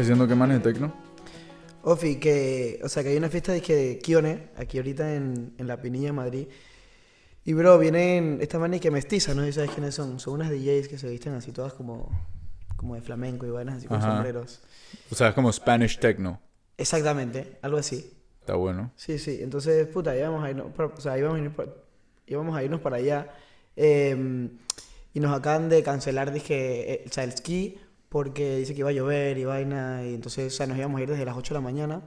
diciendo que manes de tecno? Ofi, que, o sea, que hay una fiesta de, que Kione, aquí ahorita en, en La Pinilla, Madrid. Y, bro, vienen estas manes que mestizas, no sé si sabes quiénes son. Son unas DJs que se visten así todas como, como de flamenco y vainas así con Ajá. sombreros. O sea, es como Spanish techno. Exactamente, algo así. Está bueno. Sí, sí. Entonces, puta, íbamos a irnos, o sea, íbamos a, irnos por- íbamos a irnos para allá. eh, y nos acaban de cancelar, dije, eh, o sea, el ski, porque dice que iba a llover y vaina. Y entonces, o sea, nos íbamos a ir desde las 8 de la mañana.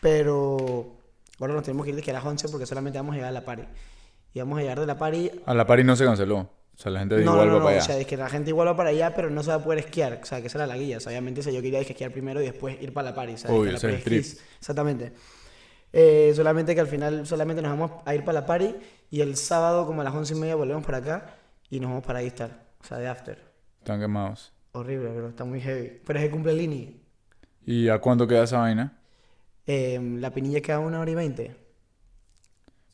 Pero ahora nos tenemos que ir desde las 11 porque solamente vamos a llegar a la party. Y vamos a llegar de la party. A la party no se canceló. O sea, la gente No, igual no, va no, para o allá. sea, es que la gente igual va para allá, pero no se va a poder esquiar. O sea, que esa era la guía. O sea, obviamente, o sea, yo quería esquiar primero y después ir para la. O sea, Obvio, la ese es el trip. Exactamente. Eh, solamente que al final solamente nos vamos a ir para la party y el sábado como a las once y media volvemos para acá y nos vamos para ahí estar. O sea, de after. Están quemados. Horrible, pero está muy heavy. Pero es que cumple Lini. ¿Y a cuánto queda esa vaina? Eh, la pinilla queda una hora y veinte.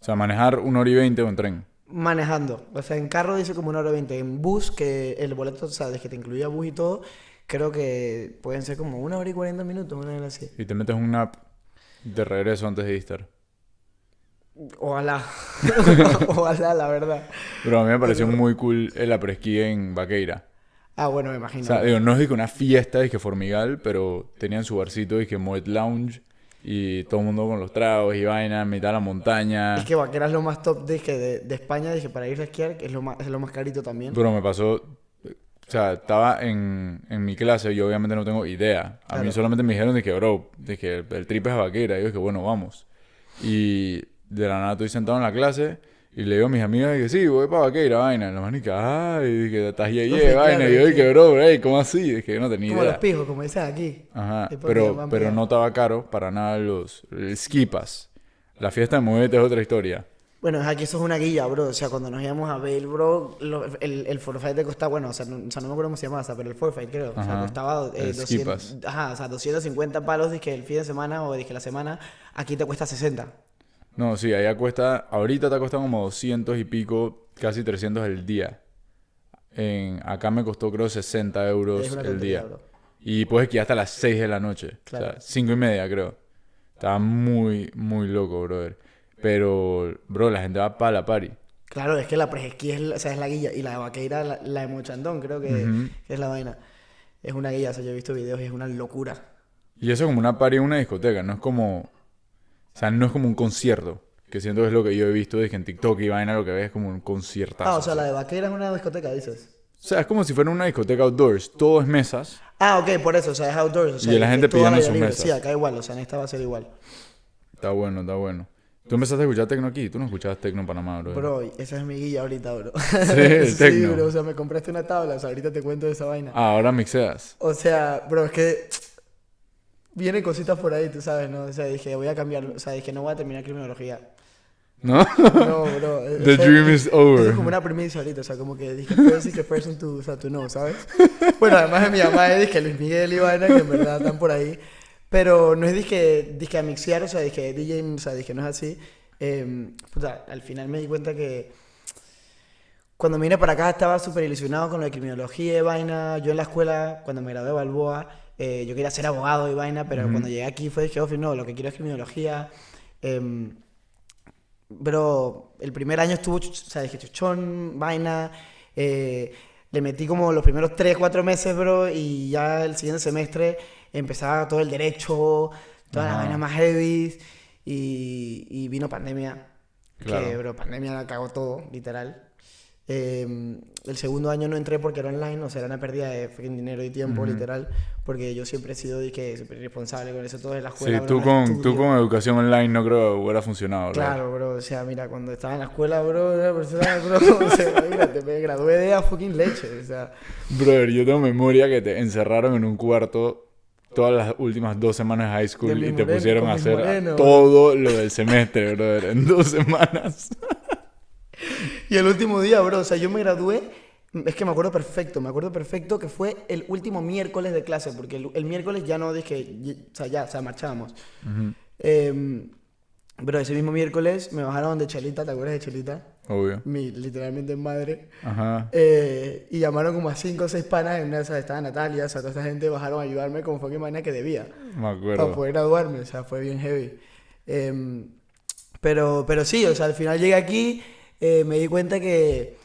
O sea, manejar una hora y veinte o en tren. Manejando. O sea, en carro dice como una hora y veinte. En bus, que el boleto, o sea, desde que te incluía bus y todo, creo que pueden ser como una hora y cuarenta minutos, una hora así. Y te metes un nap de regreso antes de Easter. Ojalá. Ojalá, la verdad. Pero a mí me pareció muy cool el apresquí en Vaqueira. Ah, bueno, me imagino. O sea, digo, no es de que una fiesta, es que Formigal, pero tenían su barcito, que Moet Lounge, y todo el mundo con los tragos y vaina, en mitad de la montaña. Es que Vaquera es lo más top de, que de, de España, dije, para ir a esquiar, que es lo más, es lo más carito también. Pero me pasó, o sea, estaba en, en mi clase, yo obviamente no tengo idea. A mí solamente me dijeron de que, bro, de que el, el trip es a vaquera. Y yo dije, bueno, vamos. Y de la nada estoy sentado en la clase y le digo a mis amigas que sí, voy para vaquera, vaina. La manica, ay, dije, estás ye, ye, vaina. claro, y yo es dije, que- bro, hey, ¿cómo así? Dije, yo no tenía como idea. los pijos, como dicen aquí. Ajá, que pero, pero no estaba caro para nada los, pass. La fiesta de Muete es otra historia. Bueno, es aquí eso es una guía, bro. O sea, cuando nos íbamos a Bale, bro, lo- el, el forfait te costaba, bueno, o sea, no, o sea, no me acuerdo cómo se llamaba, pero el forfait creo. O sea, costaba eh, El ski 200, pass. ajá, o sea, 250 palos, dije, el fin de semana o dije la semana, aquí te cuesta 60. No, sí, allá cuesta, ahorita te ha costado como 200 y pico, casi 300 el día. En, acá me costó creo 60 euros el día. bro. Y puedes esquiar hasta las 6 de la noche. Claro. O sea, 5 y media creo. Estaba muy, muy loco, brother. Pero, bro, la gente va para la party. Claro, es que la pre-esquí es, la- o sea, es la guía y la de Vaqueira, la, la de Mochandón, creo que es la vaina. Es una guía, o sea, yo he visto videos y es una locura. Y eso es como una party en una discoteca, no es como... O sea, no es como un concierto. Que siento que es lo que yo he visto, es que en TikTok y vaina lo que ves es como un conciertazo. Ah, o sea, la de Vaqueira es una discoteca, dices. O sea, es como si fuera una discoteca outdoors. Todo es mesas. Ah, ok, por eso, o sea, es outdoors. O sea, Y la gente pidiendo sus mesas. Sí, acá igual, o sea, en esta va a ser igual. Está bueno, está bueno. Tú empezaste a escuchar tecno aquí. Tú no escuchabas tecno en Panamá, bro. Bro, esa es mi guía ahorita, bro. Sí, el tecno. bro, o sea, me compraste una tabla, o sea, ahorita te cuento de esa vaina. Ah, ahora mixeas. O sea, bro, es que vienen cositas por ahí, tú sabes, ¿no? O sea, dije, voy a cambiar, o sea, dije, no voy a terminar criminología. ¿No? No, bro. The eso- dream is over. es como una premisa ahorita, o sea, como que dije, first is the person to, o sea, to know, ¿sabes? Bueno, además de mi mamá, dije Luis Miguel y vaina, que en verdad están por ahí. Pero no es dije, dije a mixear, o sea, dije DJ, o sea, dije no es así. Eh, puta, al final me di cuenta que cuando vine para acá estaba súper ilusionado con de criminología y vaina. Yo en la escuela, cuando me gradué de Balboa, eh, yo quería ser abogado y vaina, pero cuando llegué aquí fue dije, "Ofi, no, lo que quiero es criminología. Em, Bro, el primer año estuvo, o sea, dije chuchón, vaina. eh, le metí como los primeros 3, 4 meses, bro, y ya el siguiente semestre empezaba todo el derecho, toda la Ajá. vaina más heavy, y, y vino pandemia. Que, Claro. bro, pandemia la cagó todo, literal. Eh, el segundo año no entré porque era online, o sea, era una pérdida de fucking dinero y tiempo, literal, porque yo siempre he sido de que súper irresponsable con eso todo de la Sí, escuela. bro, tú con, tú con educación online no creo que hubiera funcionado, bro. Claro, bro. O sea, mira, cuando estaba en la escuela, bro, era persona, bro. O sea, me gradué de a fucking leche. O sea, Brother, yo tengo memoria que te encerraron en un cuarto todas las últimas dos semanas de high De school Luis y te Moreno, pusieron a hacer Moreno, todo lo del semestre, brother, en dos semanas. y el último día, bro, o sea, yo me gradué. Es que me acuerdo perfecto, me acuerdo perfecto que fue el último miércoles de clase, porque el, el miércoles ya no dije, o sea, ya, o sea, marchábamos. Em, bro, ese mismo miércoles me bajaron de Chelita, ¿te acuerdas de Chelita? Obvio. mi literalmente madre. Ajá. Eh, y llamaron como a cinco o seis panas, en una de esas estaba Natalia, o sea, toda esta gente bajaron a ayudarme como fue que manera que debía, Me para acuerdo. poder graduarme, o sea, fue bien heavy. Em, pero, pero sí, o sea, al final llegué aquí, eh, me di cuenta que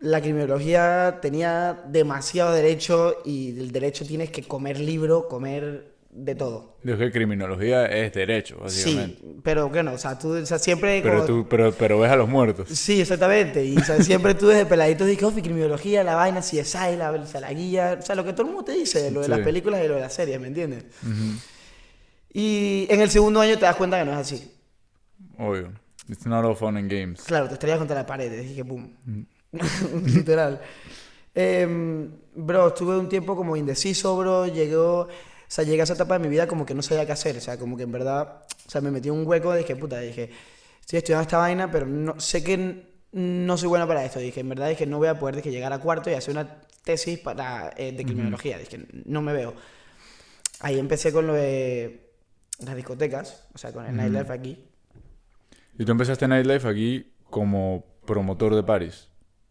la criminología tenía demasiado derecho y del derecho tienes que comer libro, comer de todo. Digo que criminología es derecho, básicamente. Sí, pero bueno, o sea, tú, o sea, siempre Pero como- tú, pero, pero ves a los muertos. Sí, exactamente. Y o sea, siempre tú desde peladito dices, oh, criminología, la vaina, si es la, o sea, la guía, o sea, lo que todo el mundo te dice, lo de las películas y lo de las series, ¿me entiendes? Y en el segundo año te das cuenta que no es así. Obvio. It's not all fun and games. Claro, te estrellas contra la pared, dije, pum. Literal. Em, bro, estuve un tiempo como indeciso, bro. Llegó, o sea, llegué a esa etapa de mi vida como que no sabía qué hacer. O sea, como que en verdad, o sea, me metí en un hueco. Dije, puta, dije, estoy estudiando esta vaina, pero no, sé que no soy bueno para esto. Dije, en verdad, dije, no voy a poder dije, llegar a cuarto y hacer una tesis para, eh, de criminología. Dije, no me veo. Ahí empecé con lo de las discotecas, o sea, con el nightlife aquí. Y tú empezaste Nightlife aquí como promotor de Paris,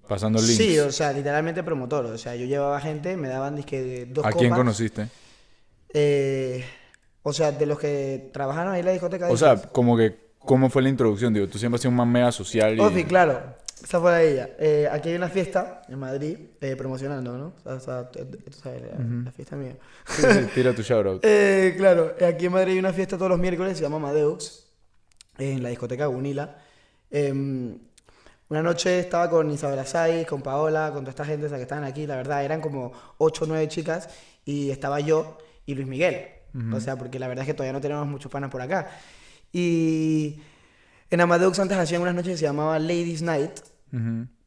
pasando links. Sí, o sea, literalmente promotor. O sea, yo llevaba gente, me daban disque dos ¿A quién conociste? Eh, o sea, de los que trabajaron ahí en la discoteca. O sea, dices. como que, ¿cómo fue la introducción? Digo, tú siempre has sido un man mega social y... Ofi, claro. Esa fue la de ella. Eh, aquí hay una fiesta en Madrid, eh, promocionando, ¿no? O sea, tú, tú sabes, la, la fiesta mía. Sí, sí, tira tu shoutout. Eh, claro, aquí en Madrid hay una fiesta todos los miércoles, se llama Madeux, en la discoteca Unila. Em, una noche estaba con Isabela Saiz, con Paola, con toda esta gente o sea, que estaban aquí, la verdad, eran como 8 o 9 chicas, y estaba yo y Luis Miguel. O sea, porque la verdad es que todavía no tenemos muchos panas por acá. Y en Amadeux antes hacían unas noches que se llamaba Ladies Night,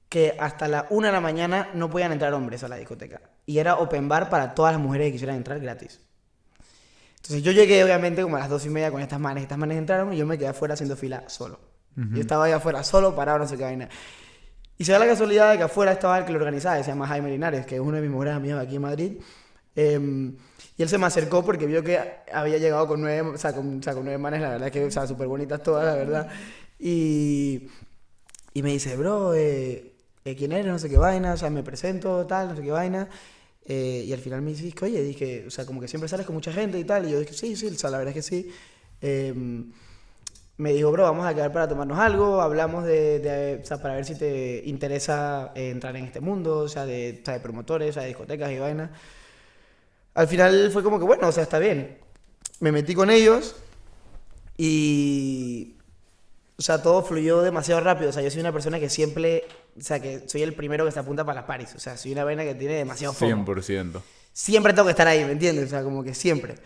que hasta la una de la mañana no podían entrar hombres a la discoteca. Y era open bar para todas las mujeres que quisieran entrar gratis. Entonces yo llegué obviamente como a las dos y media con estas manes. Estas manes entraron y yo me quedé afuera haciendo fila solo. Yo estaba ahí afuera solo, parado, no sé qué vaina. Y se da la casualidad de que afuera estaba el que lo organizaba, que se llama Jaime Linares, que es uno de mis mejores amigos aquí en Madrid. Em, y él se me acercó porque vio que había llegado con nueve, o sea, con, o sea, con nueve manes, la verdad que, o sea, súper bonitas todas, la verdad. Y, y me dice, bro, eh, eh, ¿quién eres? No sé qué vaina, o sea, me presento, tal, no sé qué vaina. Eh, y al final me dice, oye, dije, o sea, como que siempre sales con mucha gente y tal. Y yo dije, sí, sí, o sea, la verdad es que sí. Em, me dijo, bro, vamos a quedar para tomarnos algo, hablamos de, de- o sea, para ver si te interesa eh, entrar en este mundo, o sea, de, o sea, de promotores, o sea, de discotecas y vainas. Al final fue como que, bueno, o sea, está bien. Me metí con ellos y, o sea, todo fluyó demasiado rápido. O sea, yo soy una persona que siempre, o sea, que soy el primero que se apunta para las paris. O sea, soy una vaina que tiene demasiado fomo 100%. siempre tengo que estar ahí, ¿me entiendes? O sea, como que siempre.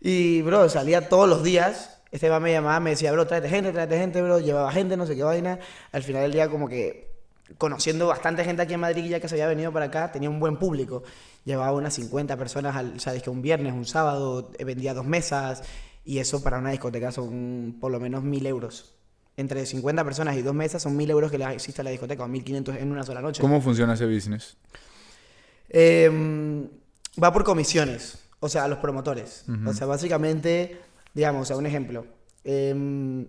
Y, bro, salía todos los días. Este va me llamaba, me decía, bro, tráete gente, tráete gente, bro. Llevaba gente, no sé qué vaina. Al final del día, como que conociendo bastante gente aquí en Madrid, ya que se había venido para acá, tenía un buen público. Llevaba unas 50 personas, al, o sea, es que un viernes, un sábado, eh, vendía dos mesas. Y eso para una discoteca son por lo menos mil euros. Entre 50 personas y dos mesas son mil euros que le existe a la discoteca, o 1500 en una sola noche. ¿Cómo funciona ese business? Eh, va por comisiones, o sea, a los promotores. O sea, básicamente, digamos, o sea, un ejemplo. eh,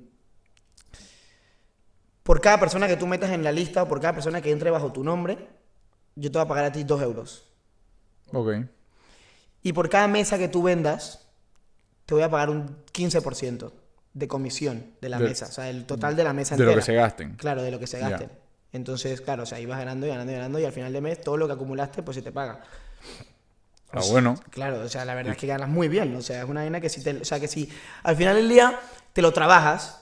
por cada persona que tú metas en la lista o por cada persona que entre bajo tu nombre, yo te voy a pagar a ti 2 euros. Ok. Y por cada mesa que tú vendas, te voy a pagar un 15% de comisión de la De- mesa. O sea, el total de la mesa De entera. lo que se gasten. Claro, de lo que se gasten. Entonces, claro, o sea, ibas ganando y ganando y ganando y al final de mes todo lo que acumulaste pues se te paga. Ah, bueno. Claro, o sea, la verdad es que ganas muy bien. O sea, es una vaina que si te, o sea, que si al final del día te lo trabajas,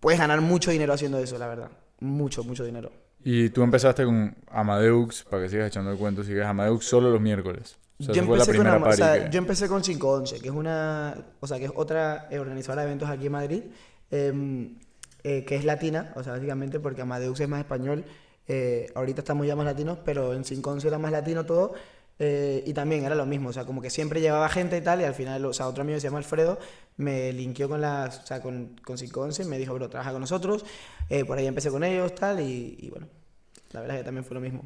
puedes ganar mucho dinero haciendo eso, la verdad. Mucho, mucho dinero. Y tú empezaste con Amadeux, para que sigas echando el cuento, sigues Amadeux solo los miércoles. O sea, yo, empecé con, Ama- o sea, que- yo empecé con 511, que es una, o sea, que es otra eh, organizadora de eventos aquí en Madrid, em, eh, que es latina, o sea, básicamente porque Amadeus es más español. eh, ahorita estamos ya más latinos, pero en 511 era más latino todo. eh, y también era lo mismo, o sea, como que siempre llevaba gente y tal, y al final, o sea, otro amigo que se llama Alfredo me linkeó con las, o sea, con, con 511 y me dijo, bro, trabaja con nosotros. eh, por ahí empecé con ellos, tal, y, y bueno, la verdad es que también fue lo mismo.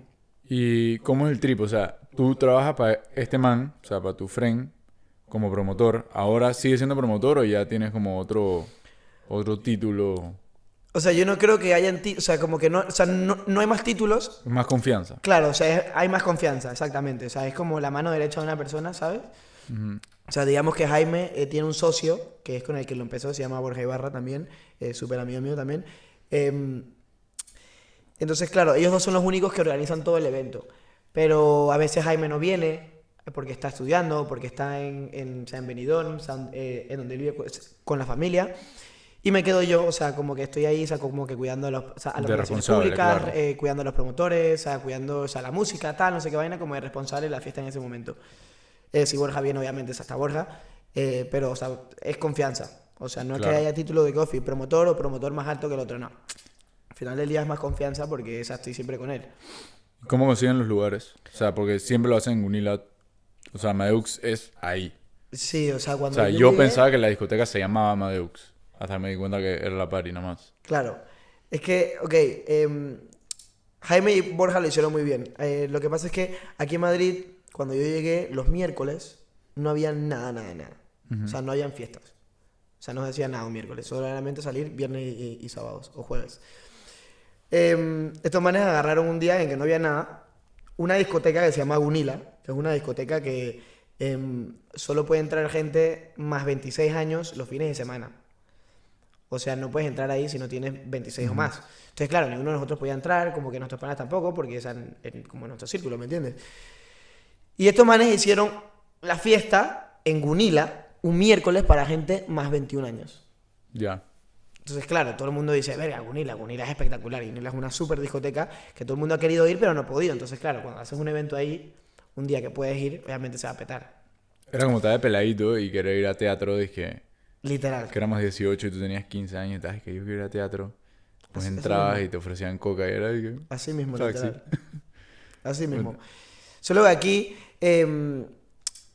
¿Y cómo es el trip? O sea, tú trabajas para este man, o sea, para tu friend, como promotor. ¿Ahora sigues siendo promotor o ya tienes como otro, otro título? O sea, yo no creo que hayan... ti- O sea, como que no... O sea, no, no hay más títulos. Más confianza. Claro, o sea, es- hay más confianza, exactamente. O sea, es como la mano derecha de una persona, ¿sabes? O sea, digamos que Jaime eh, tiene un socio, que es con el que lo empezó, se llama Borja Ibarra también, eh, súper amigo mío también. Em, entonces, claro, ellos dos son los únicos que organizan todo el evento. Pero a veces Jaime no viene porque está estudiando, porque está en, en, en Benidorm, San- eh, en donde vive con la familia. Y me quedo yo, o sea, como que estoy ahí, o sea, como que cuidando a, los, o sea, a las De relaciones responsable, públicas, claro. eh, cuidando a los promotores, o sea, cuidando o sea, la música, tal, no sé qué vaina, como de responsable de la fiesta en ese momento. Eh, si Borja viene, obviamente es hasta Borja, eh, pero, o sea, es confianza. O sea, no es que haya título de coffee, promotor o promotor más alto que el otro, no. Al final del día es más confianza porque esa estoy siempre con él. ¿Cómo consiguen los lugares? O sea, porque siempre lo hacen en Unila. O sea, Madeux es ahí. Sí, o sea, O cuando sea, yo llegué- pensaba que la discoteca se llamaba Madeux. Hasta me di cuenta que era la party nada más. Claro. Es que, ok, em, Jaime y Borja lo hicieron muy bien. Eh, lo que pasa es que aquí en Madrid, cuando yo llegué, los miércoles no había nada, nada, nada. O sea, no habían fiestas. O sea, no se hacía nada un miércoles. Solamente salir viernes y, y sábados o jueves. Em, estos manes agarraron un día en que no había nada. Una discoteca que se llama Gunila, que es una discoteca que em, solo puede entrar gente más 26 años los fines de semana. O sea, no puedes entrar ahí si no tienes 26 o más. Entonces, claro, ninguno de nosotros podía entrar, como que nuestros panas tampoco, porque en, como en nuestro círculo, ¿me entiendes? Y estos manes hicieron la fiesta en Gunila un miércoles para gente más 21 años. Ya. Entonces, claro, todo el mundo dice, verga, Gunila, Gunila es espectacular. Y Gunila es una super discoteca que todo el mundo ha querido ir, pero no ha podido. Entonces, claro, cuando haces un evento ahí, un día que puedes ir, obviamente se va a petar. Era como estar de peladito y querer ir a teatro. Dije Literal. que éramos 18 y tú tenías 15 años. Y estabas que yo quiero ir a teatro. Pues Así- entrabas y te ofrecían coca y era. Así mismo, literal. Así mismo. Solo que aquí, em,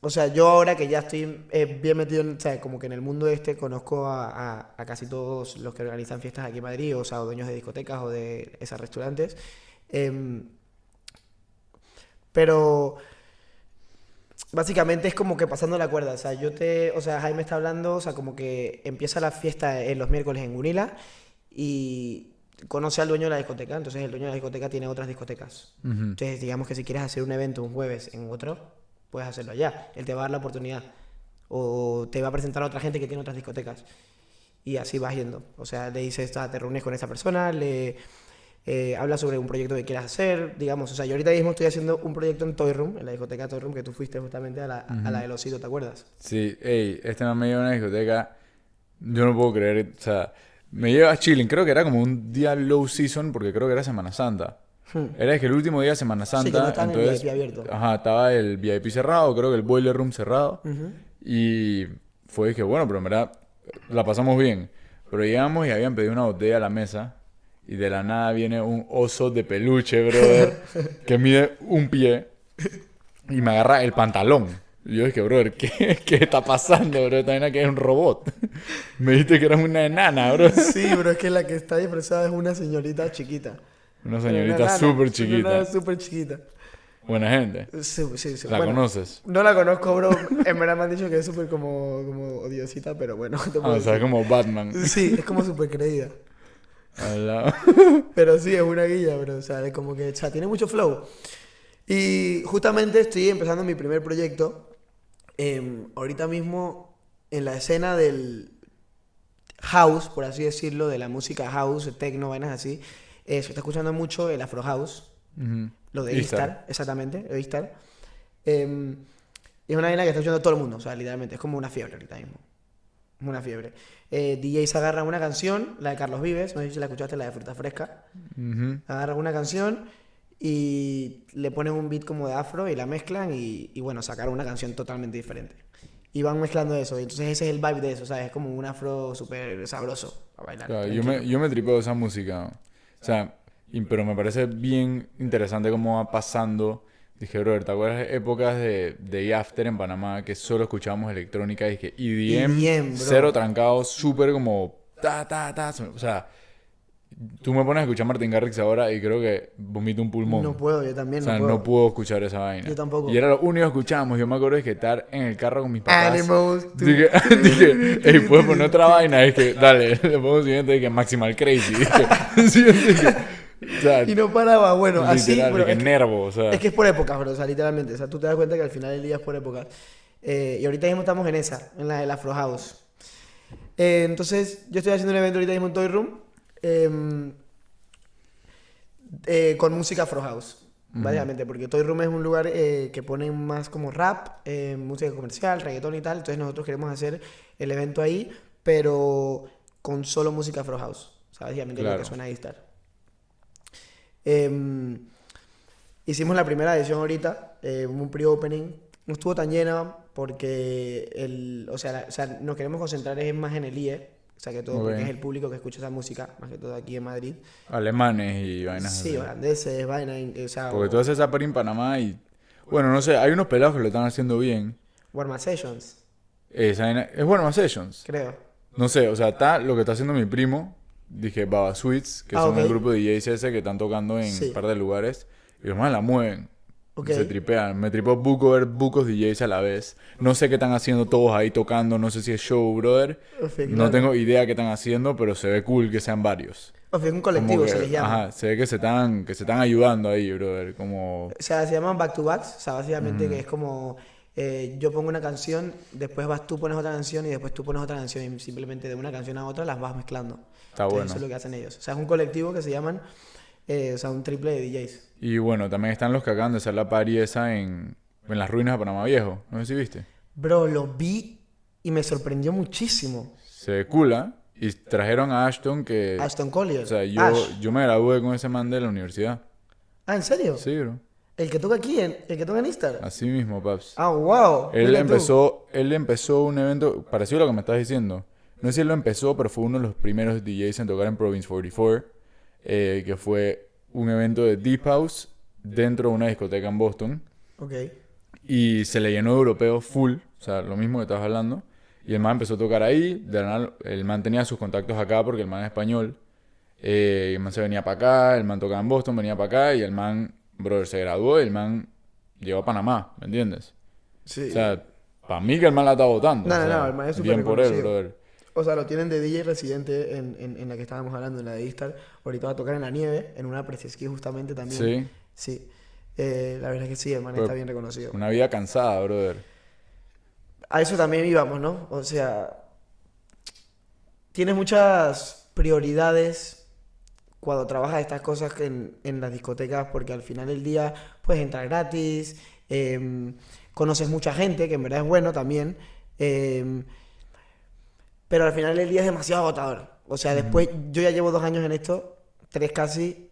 o sea, yo ahora que ya estoy eh, bien metido, en, o sea, como que en el mundo este, conozco a, a- a casi todos los que organizan fiestas aquí en Madrid, o sea, o dueños de discotecas o de esos restaurantes. Em, pero básicamente es como que pasando la cuerda. O sea, yo te, o sea, Jaime está hablando, o sea, como que empieza la fiesta en los miércoles en Gunila y conoce al dueño de la discoteca. Entonces el dueño de la discoteca tiene otras discotecas. Entonces, digamos que si quieres hacer un evento un jueves en otro, puedes hacerlo allá. Él te va a dar la oportunidad. O te va a presentar a otra gente que tiene otras discotecas. Y así vas yendo. O sea, le dices, "Ah, te reúnes con esa persona, le eh, hablas sobre un proyecto que quieras hacer. Digamos, o sea, yo ahorita mismo estoy haciendo un proyecto en Toy Room, en la discoteca Toy Room, que tú fuiste justamente a la, a la de Osito, ¿te acuerdas? Sí, ey, este me lleva a una discoteca. Yo no puedo creer, o sea, me lleva a chilling. Creo que era como un día low season porque creo que era Semana Santa. Hmm. Era que el último día de Semana que no Santa, estaba en el entonces, VIP abierto. ajá, estaba el VIP cerrado, creo que el boiler room cerrado. Ujú. Y fue que bueno, pero en verdad la pasamos bien. Pero llegamos y habían pedido una botella a la mesa y de la nada viene un oso de peluche, brother, que mide un pie y me agarra el pantalón. Y yo dije, brother, ¿qué, qué está pasando, bro? También que es un robot. Me dijiste que eras una enana, bro. Sí, pero es que la que está disfrazada es una señorita chiquita. Una Una señorita súper Una chiquita. súper chiquita. Buena gente. Sí, sí, sí. ¿La Bueno, conoces? No la conozco, bro. En verdad me han dicho que es súper como, como odiosita, pero bueno, te Ah, o sea, decir. como Batman. Sí, es como súper creída. Pero sí, es una guilla, bro. O sea, es como que, o sea, tiene mucho flow. Y justamente estoy empezando mi primer proyecto. em, ahorita mismo en la escena del house, por así decirlo, de la música house, techno, vainas así. Eh, se está escuchando mucho el Afro House. Ujú. Lo de. Istar, exactamente, lo de Istar. Em, es una vaina que está escuchando todo el mundo, o sea, literalmente, es como una fiebre ahorita mismo. Es una fiebre. Eh, DJs agarran una canción, la de Carlos Vives, no sé si la escuchaste, la de Fruta Fresca. Ujú. Agarran una canción y le ponen un beat como de afro y la mezclan y, y bueno, sacaron una canción totalmente diferente. Y van mezclando eso, y entonces ese es el vibe de eso, ¿sabes? Es como un afro súper sabroso para bailar. Claro, yo, me, yo me tripeo esa música. O sea, pero me parece bien interesante cómo va pasando. Dije, brother, ¿te acuerdas de épocas de, de After en Panamá que solo escuchábamos electrónica? Y dije, EDM, EDM, cero trancado, súper como ta, ta, ta. O sea, tú me pones a escuchar Martin Garrix ahora y creo que vomito un pulmón. No puedo, yo también o sea, no puedo. no puedo escuchar esa vaina. Yo tampoco. Y era lo único que escuchábamos. Yo me acuerdo de que estar en el carro con mis papás. Animals. Dije, dije, ey, puedes poner otra vaina. Es que, dale, le pongo siguiente. Dije, Maximal Crazy. Dije, siguiente, dije, o sea, Y no paraba, bueno, así, literal, dije, es que, nervo, o sea. es que es por épocas, bro, o sea, literalmente. O sea, tú te das cuenta que al final del día es por épocas. Eh, y ahorita mismo estamos en esa, en la del Afro House. Eh, entonces, yo estoy haciendo un evento ahorita mismo en Toy Room em, eh, con música Afro House. Básicamente, porque Toy Room es un lugar eh, que pone más como rap, eh, música comercial, reggaetón y tal. Entonces, nosotros queremos hacer el evento ahí, pero con solo música Afro House. O sea, básicamente lo que suena ahí estar. Em, hicimos la primera edición ahorita, un pre-opening. No estuvo tan llena porque el, o, sea, la- o sea, nos queremos concentrar es más en el IE, o sea, que todo, porque es el público que escucha esa música, más que todo aquí en Madrid. Alemanes y vainas Sí, holandeses, vaina, o sea, Porque o- tú haces esa pari en Panamá y... Bueno, no sé, hay unos pelados que lo están haciendo bien. Warma Sessions, Esa es más Sessions. creo. No sé, o sea, está lo que está haciendo mi primo. Dije, Baba Sweets, que Ah, son ok. un grupo de DJs ese que están tocando en Sí. un par de lugares. Y los más la mueven. Ok. Se tripean. Me tripó buco ver bucos DJs a la vez. No sé qué están haciendo todos ahí tocando. No sé si es show, brother. Ok, No claro. tengo idea qué están haciendo, pero se ve cool que sean varios. O sea, es un colectivo, que- se les llama. Ajá, se ve que se están, que se están ayudando ahí, brother. Como... O sea, se llaman back to backs, o sea, básicamente que es como eh, yo pongo una canción, después vas tú pones otra canción y después tú pones otra canción y simplemente de una canción a otra las vas mezclando. Está Entonces, bueno. Eso es lo que hacen ellos. O sea, es un colectivo que se llaman, eh, o sea, un triple de DJs. Y bueno, también están los que acaban de hacer la party esa en, en las ruinas de Panamá Viejo. No sé si viste. Bro, lo vi y me sorprendió muchísimo. Se cool, ¿ah? Y trajeron a Ashton que... Aston Collier. O sea, yo, Ash. yo me gradué con ese man de la universidad. Ah, ¿en serio? Sí, bro. El que toca aquí, en- el que toca en Instagram. Así mismo, paps. Ah, wow. Él tú. empezó, él empezó un evento parecido a lo que me estás diciendo. No sé si él lo empezó, pero fue uno de los primeros DJs en tocar en Province 44, eh, que fue un evento de Deep House dentro de una discoteca en Boston. Ok. Y se le llenó de europeos full, o sea, lo mismo que estabas hablando. Y el man empezó a tocar ahí. De la nada, el man tenía sus contactos acá porque el man es español. Eh, y el man se venía para acá, el man tocaba en Boston, venía para acá. Y el man, brother, se graduó y el man llegó a Panamá, ¿me entiendes? Sí. O sea, para mí que el man la está votando. No, o no, sea, no, el man es súper Bien por él, brother. O sea, lo tienen de DJ residente en, en, en la que estábamos hablando, en la de Istar. Ahorita va a tocar en la nieve, en una Preseski justamente también. Sí, Sí. Eh, la verdad es que sí, el man Pero- está bien reconocido. una vida cansada, brother. A eso también íbamos, ¿no? O sea, tienes muchas prioridades cuando trabajas estas cosas en, en las discotecas, porque al final del día puedes entrar gratis, em, conoces mucha gente, que en verdad es bueno también, em, pero al final del día es demasiado agotador. O sea, después, yo ya llevo dos años en esto, tres casi,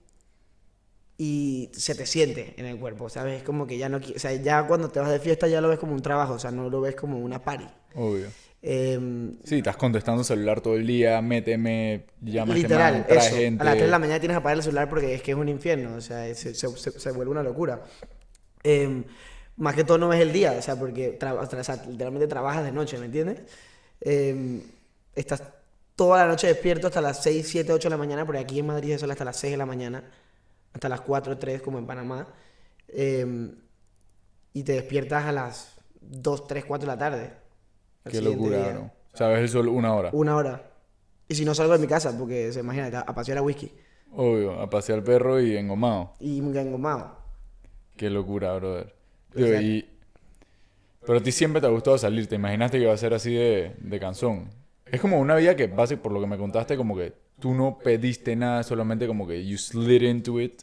y se te siente en el cuerpo, ¿sabes? Es como que ya no, o sea, ya cuando te vas de fiesta ya lo ves como un trabajo, o sea, no lo ves como una party. Obvio. Em, Sí, estás contestando celular todo el día, méteme, llama a literal, trae eso. gente. A las 3 de la mañana tienes que apagar el celular porque es que es un infierno, o sea, se, se- se- se vuelve una locura. Em, más que todo no ves el día, o sea, porque tra- o sea, literalmente trabajas de noche, ¿me entiendes? Em, estás toda la noche despierto hasta las 6, 7, 8 de la mañana, porque aquí en Madrid es solo hasta las 6 de la mañana, hasta las 4, 3 como en Panamá. Em, y te despiertas a las 2, 3, 4 de la tarde. Qué locura, bro. O sea, ves el sol una hora. Una hora. Y si no salgo de mi casa, porque se imagina, a pasear a whisky. Obvio, a pasear al perro y engomado. Y engomado. Qué locura, brother. Tío, Exacto. y... Pero a ti siempre te ha gustado salir, te imaginaste que iba a ser así de, de canción. Es como una vida que, base, por lo que me contaste, como que tú no pediste nada, solamente como que you slid into it,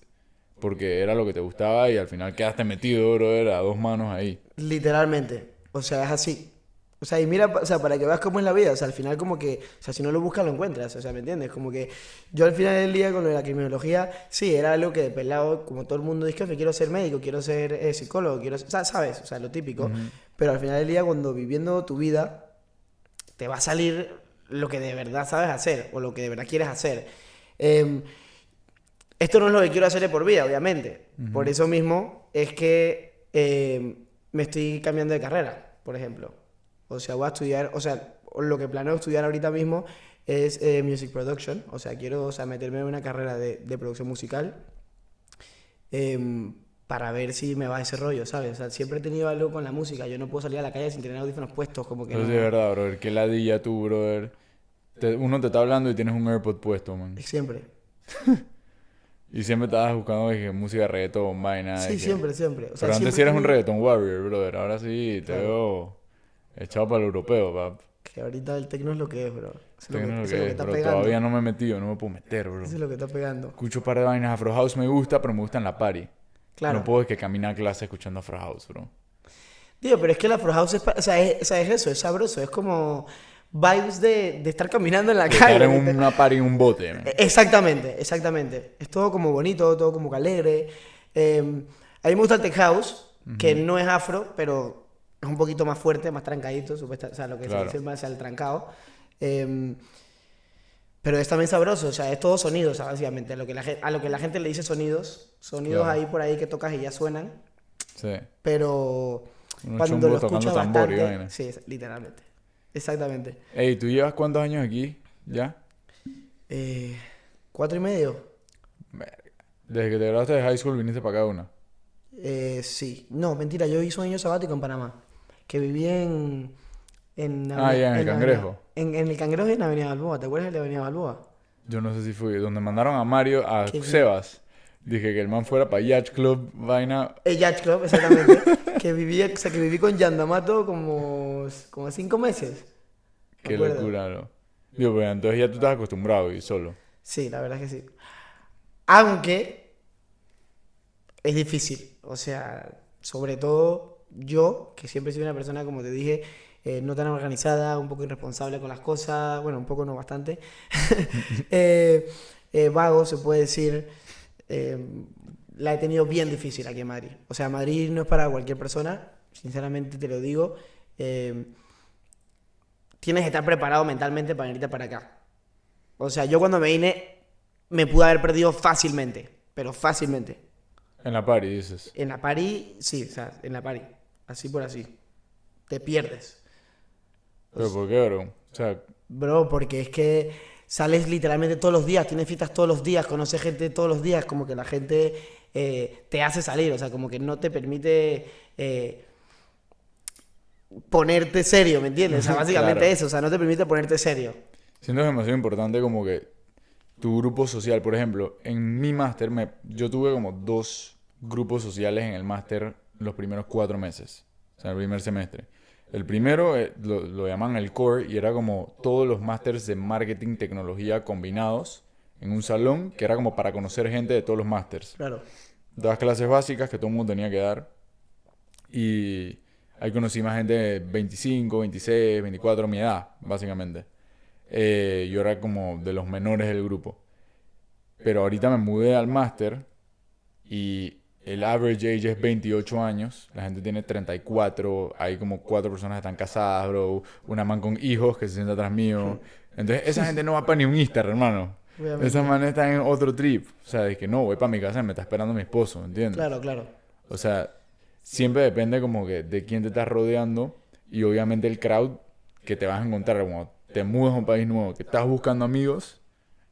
porque era lo que te gustaba y al final quedaste metido, brother, a dos manos ahí. Literalmente. O sea, es así. O sea, y mira, o sea, para que veas cómo es la vida. O sea, al final como que, o sea, si no lo buscas, lo encuentras. O sea, ¿me entiendes? Como que yo al final del día con lo de la criminología, sí, era algo que de pelado, como todo el mundo dice que quiero ser médico, quiero ser eh, psicólogo, quiero ser, o sea, sabes, o sea, lo típico. Pero al final del día, cuando viviendo tu vida, te va a salir lo que de verdad sabes hacer o lo que de verdad quieres hacer. Em, esto no es lo que quiero hacer de por vida, obviamente. Por eso mismo es que em, me estoy cambiando de carrera, por ejemplo. O sea, voy a estudiar, o sea, lo que planeo estudiar ahorita mismo es eh, Music Production. O sea, quiero o sea, meterme en una carrera de, de producción musical em, para ver si me va ese rollo, ¿sabes? O sea, siempre he tenido algo con la música. Yo no puedo salir a la calle sin tener audífonos puestos, como que Eso no- es verdad, brother. Qué ladilla tú, brother. Te- uno te está hablando y tienes un AirPod puesto, man. Siempre. Y siempre estabas buscando dije, música reggaetón, vaina. Sí, siempre, siempre. O sea, Pero antes sí eras un reggaeton warrior, brother. Ahora sí te Claro. veo echado para el europeo, pap. Que ahorita el tecno es lo que es, bro. Eso es lo que, lo que es lo que es, está pero pegando. todavía no me he metido, no me puedo meter, bro. Eso es lo que está pegando. Escucho un par de vainas. Afro House me gusta, pero me gusta en la party. Claro. No puedo que caminar a clase escuchando Afro House, bro. Tío, pero es que la Afro House es, o sea, es, o sea, es eso, es sabroso. Es como vibes de, de estar caminando en la Estar calle. en ¿viste? una party en un bote, man. Eh, Exactamente, exactamente. Es todo como bonito, todo como que alegre. Eh, a mí me gusta el tech house, que no es afro, pero es un poquito más fuerte, más trancadito, supuesta, o sea, lo que Claro. se dice más el trancado. Eh, pero es también sabroso, o sea, es todo sonidos, o sea, básicamente. A lo, que la, gen- a lo que la gente le dice sonidos, sonidos Claro. ahí por ahí que tocas y ya suenan, Sí. pero cuando lo tocando escuchas tambor bastante... Sí, literalmente. Exactamente. Ey, ¿tú llevas cuántos años aquí? ¿Ya? Eh, ¿Cuatro y medio? Desde que te graduaste de high school viniste para acá una. Eh, sí. No, mentira, yo hice un año sabático en Panamá. Que viví en. En Ah, ya, en el Cangrejo. avenida- En, en el Cangrejo y en la Avenida Balboa. ¿Te acuerdas de la Avenida Balboa? Yo no sé si fui. Donde mandaron a Mario, a Sebas. Dije que el man fuera para Yacht Club, vaina. El Yacht Club, exactamente. que, viví, o sea, que viví con Yandamato como, como cinco meses. Me Qué acuerdo. locura, ¿no? Digo, pues entonces ya tú estás acostumbrado y solo. Sí, la verdad es que sí. Aunque es difícil. O sea, sobre todo yo, que siempre sido una persona, como te dije, eh, no tan organizada, un poco irresponsable con las cosas, bueno, un poco no bastante. Eh, eh, vago, se puede decir. la he tenido bien difícil aquí en Madrid. O sea, Madrid no es para cualquier persona, sinceramente te lo digo. Tienes que estar preparado mentalmente para venirte para acá. O sea, yo cuando me vine me pude haber perdido fácilmente, pero fácilmente. En la party, dices. En la pari, sí, o sea, en la pari, así por así. Te pierdes. ¿Pero por qué, bro? O sea, Bro, porque es que sales literalmente todos los días, tienes fiestas todos los días, conoces gente todos los días, como que la gente eh, te hace salir, o sea, como que no te permite eh, ponerte serio, ¿me entiendes? O sea, básicamente Claro. eso, o sea, no te permite ponerte serio. siento que es demasiado importante como que tu grupo social, por ejemplo, en mi máster, me, yo tuve como dos grupos sociales en el máster los primeros cuatro meses, o sea, el primer semestre. El primero eh, lo, lo llaman el core y era como todos los másters de marketing, tecnología combinados en un salón que era como para conocer gente de todos los másters. Claro. Dos clases básicas que todo el mundo tenía que dar. Y ahí conocí más gente de 25, 26, 24, mi edad, básicamente. Eh, yo era como de los menores del grupo. Pero ahorita me mudé al máster y el average age es 28 años. La gente tiene 34. Hay como cuatro personas que están casadas, bro. Una man con hijos que se sienta atrás mío. Entonces, esa gente no va para ni un Easter, hermano. Obviamente. Esas manes están en otro trip. O sea, es que no, voy para mi casa y me está esperando mi esposo, ¿entiendes? Claro, claro. O sea, siempre depende como que de quién te estás rodeando y obviamente el crowd que te vas a encontrar cuando te mudas a un país nuevo, que estás buscando amigos,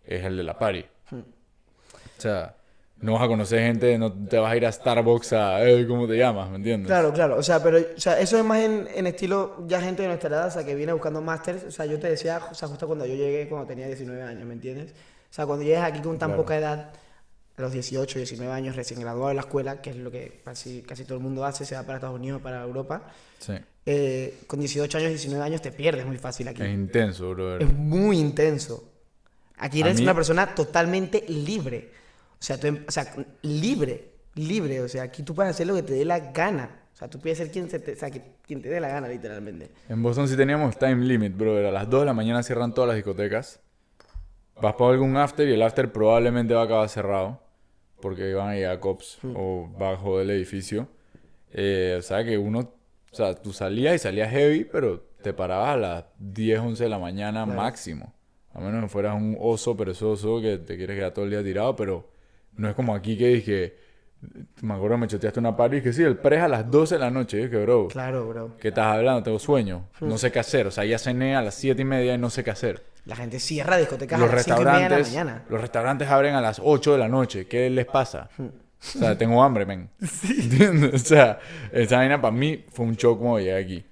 es el de la party. O sea, no vas a conocer gente, no te vas a ir a Starbucks a, "Ey, ¿cómo te llamas? ¿Me entiendes? Claro, claro. O sea, pero o sea, eso es más en, en estilo ya gente de nuestra edad, o sea, que viene buscando másters. O sea, yo te decía, o sea, justo cuando yo llegué, cuando tenía 19 años, ¿me entiendes? O sea, cuando llegas aquí con tan Claro. poca edad, a los 18, 19 años, recién graduado de la escuela, que es lo que casi, casi todo el mundo hace, sea para Estados Unidos para Europa, Sí. eh, con 18 años, 19 años te pierdes muy fácil aquí. Es intenso, brother. Es muy intenso. Aquí eres mí- una persona totalmente libre. O sea, tú, em- o sea, libre, libre. O sea, aquí tú puedes hacer lo que te dé la gana. O sea, tú puedes ser quien, se te, o sea, quien te dé la gana, literalmente. En Boston sí teníamos time limit, brother. A las 2 de la mañana cierran todas las discotecas. Vas para algún after y el after probablemente va a acabar cerrado. Porque van a llegar cops o bajo del edificio. Eh, o sea que uno, o sea, tú salías y salías heavy, pero te parabas a las 10, 11 de la mañana Claro. máximo. A menos que fueras un oso perezoso que te quieres quedar todo el día tirado, pero no es como aquí que dije, Me acuerdo me choteaste una party y que sí, el pre es a las 12 de la noche. Y que, bro, Claro, bro. ¿qué estás hablando? Tengo sueño. No sé qué hacer. O sea, ya cené a las 7 y media y no sé qué hacer. La gente cierra discotecas Los a las 5 y media de la restaurantes, mañana. los restaurantes abren a las 8 de la noche. ¿Qué les pasa? O sea, tengo hambre, men. ¿Entiendes? O sea, esa vaina para mí fue un shock como llegué aquí.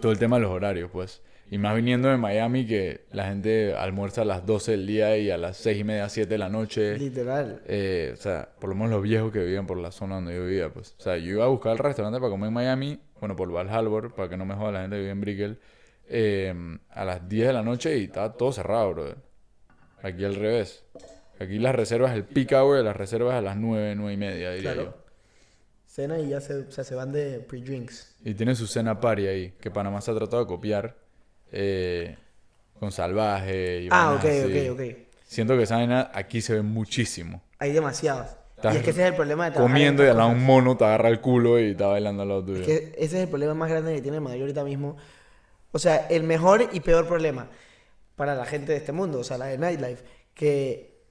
Todo el tema de los horarios, pues. Y más viniendo de Miami que la gente almuerza a las 12 del día y a las 6 y media, 7 de la noche. Literal. Eh, o sea, por lo menos los viejos que vivían por la zona donde yo vivía, pues. O sea, yo iba a buscar el restaurante para comer en Miami, bueno, por Valhalla, para que no me joda la gente que vive en Brickell, eh, a las 10 de la noche y estaba todo cerrado, brother. Aquí al revés. Aquí las reservas, el peak hour de las reservas a las 9, 9 y media, diría Claro. Cena y ya se, o sea, se van de pre-drinks. yo. Y tiene su cena party ahí, que Panamá se ha tratado de copiar eh, con salvaje y Ah, vainas ok, así. ok, ok. Siento que esa vaina aquí se ve muchísimo. Hay demasiadas. Estás y es que ese es el problema de trabajar Comiendo y al lado un mono te agarra el culo y está bailando al lado tuyo. Es que ese es el problema más grande que tiene Madrid ahorita mismo. O sea, el mejor y peor problema para la gente de este mundo, o sea, la de Nightlife, que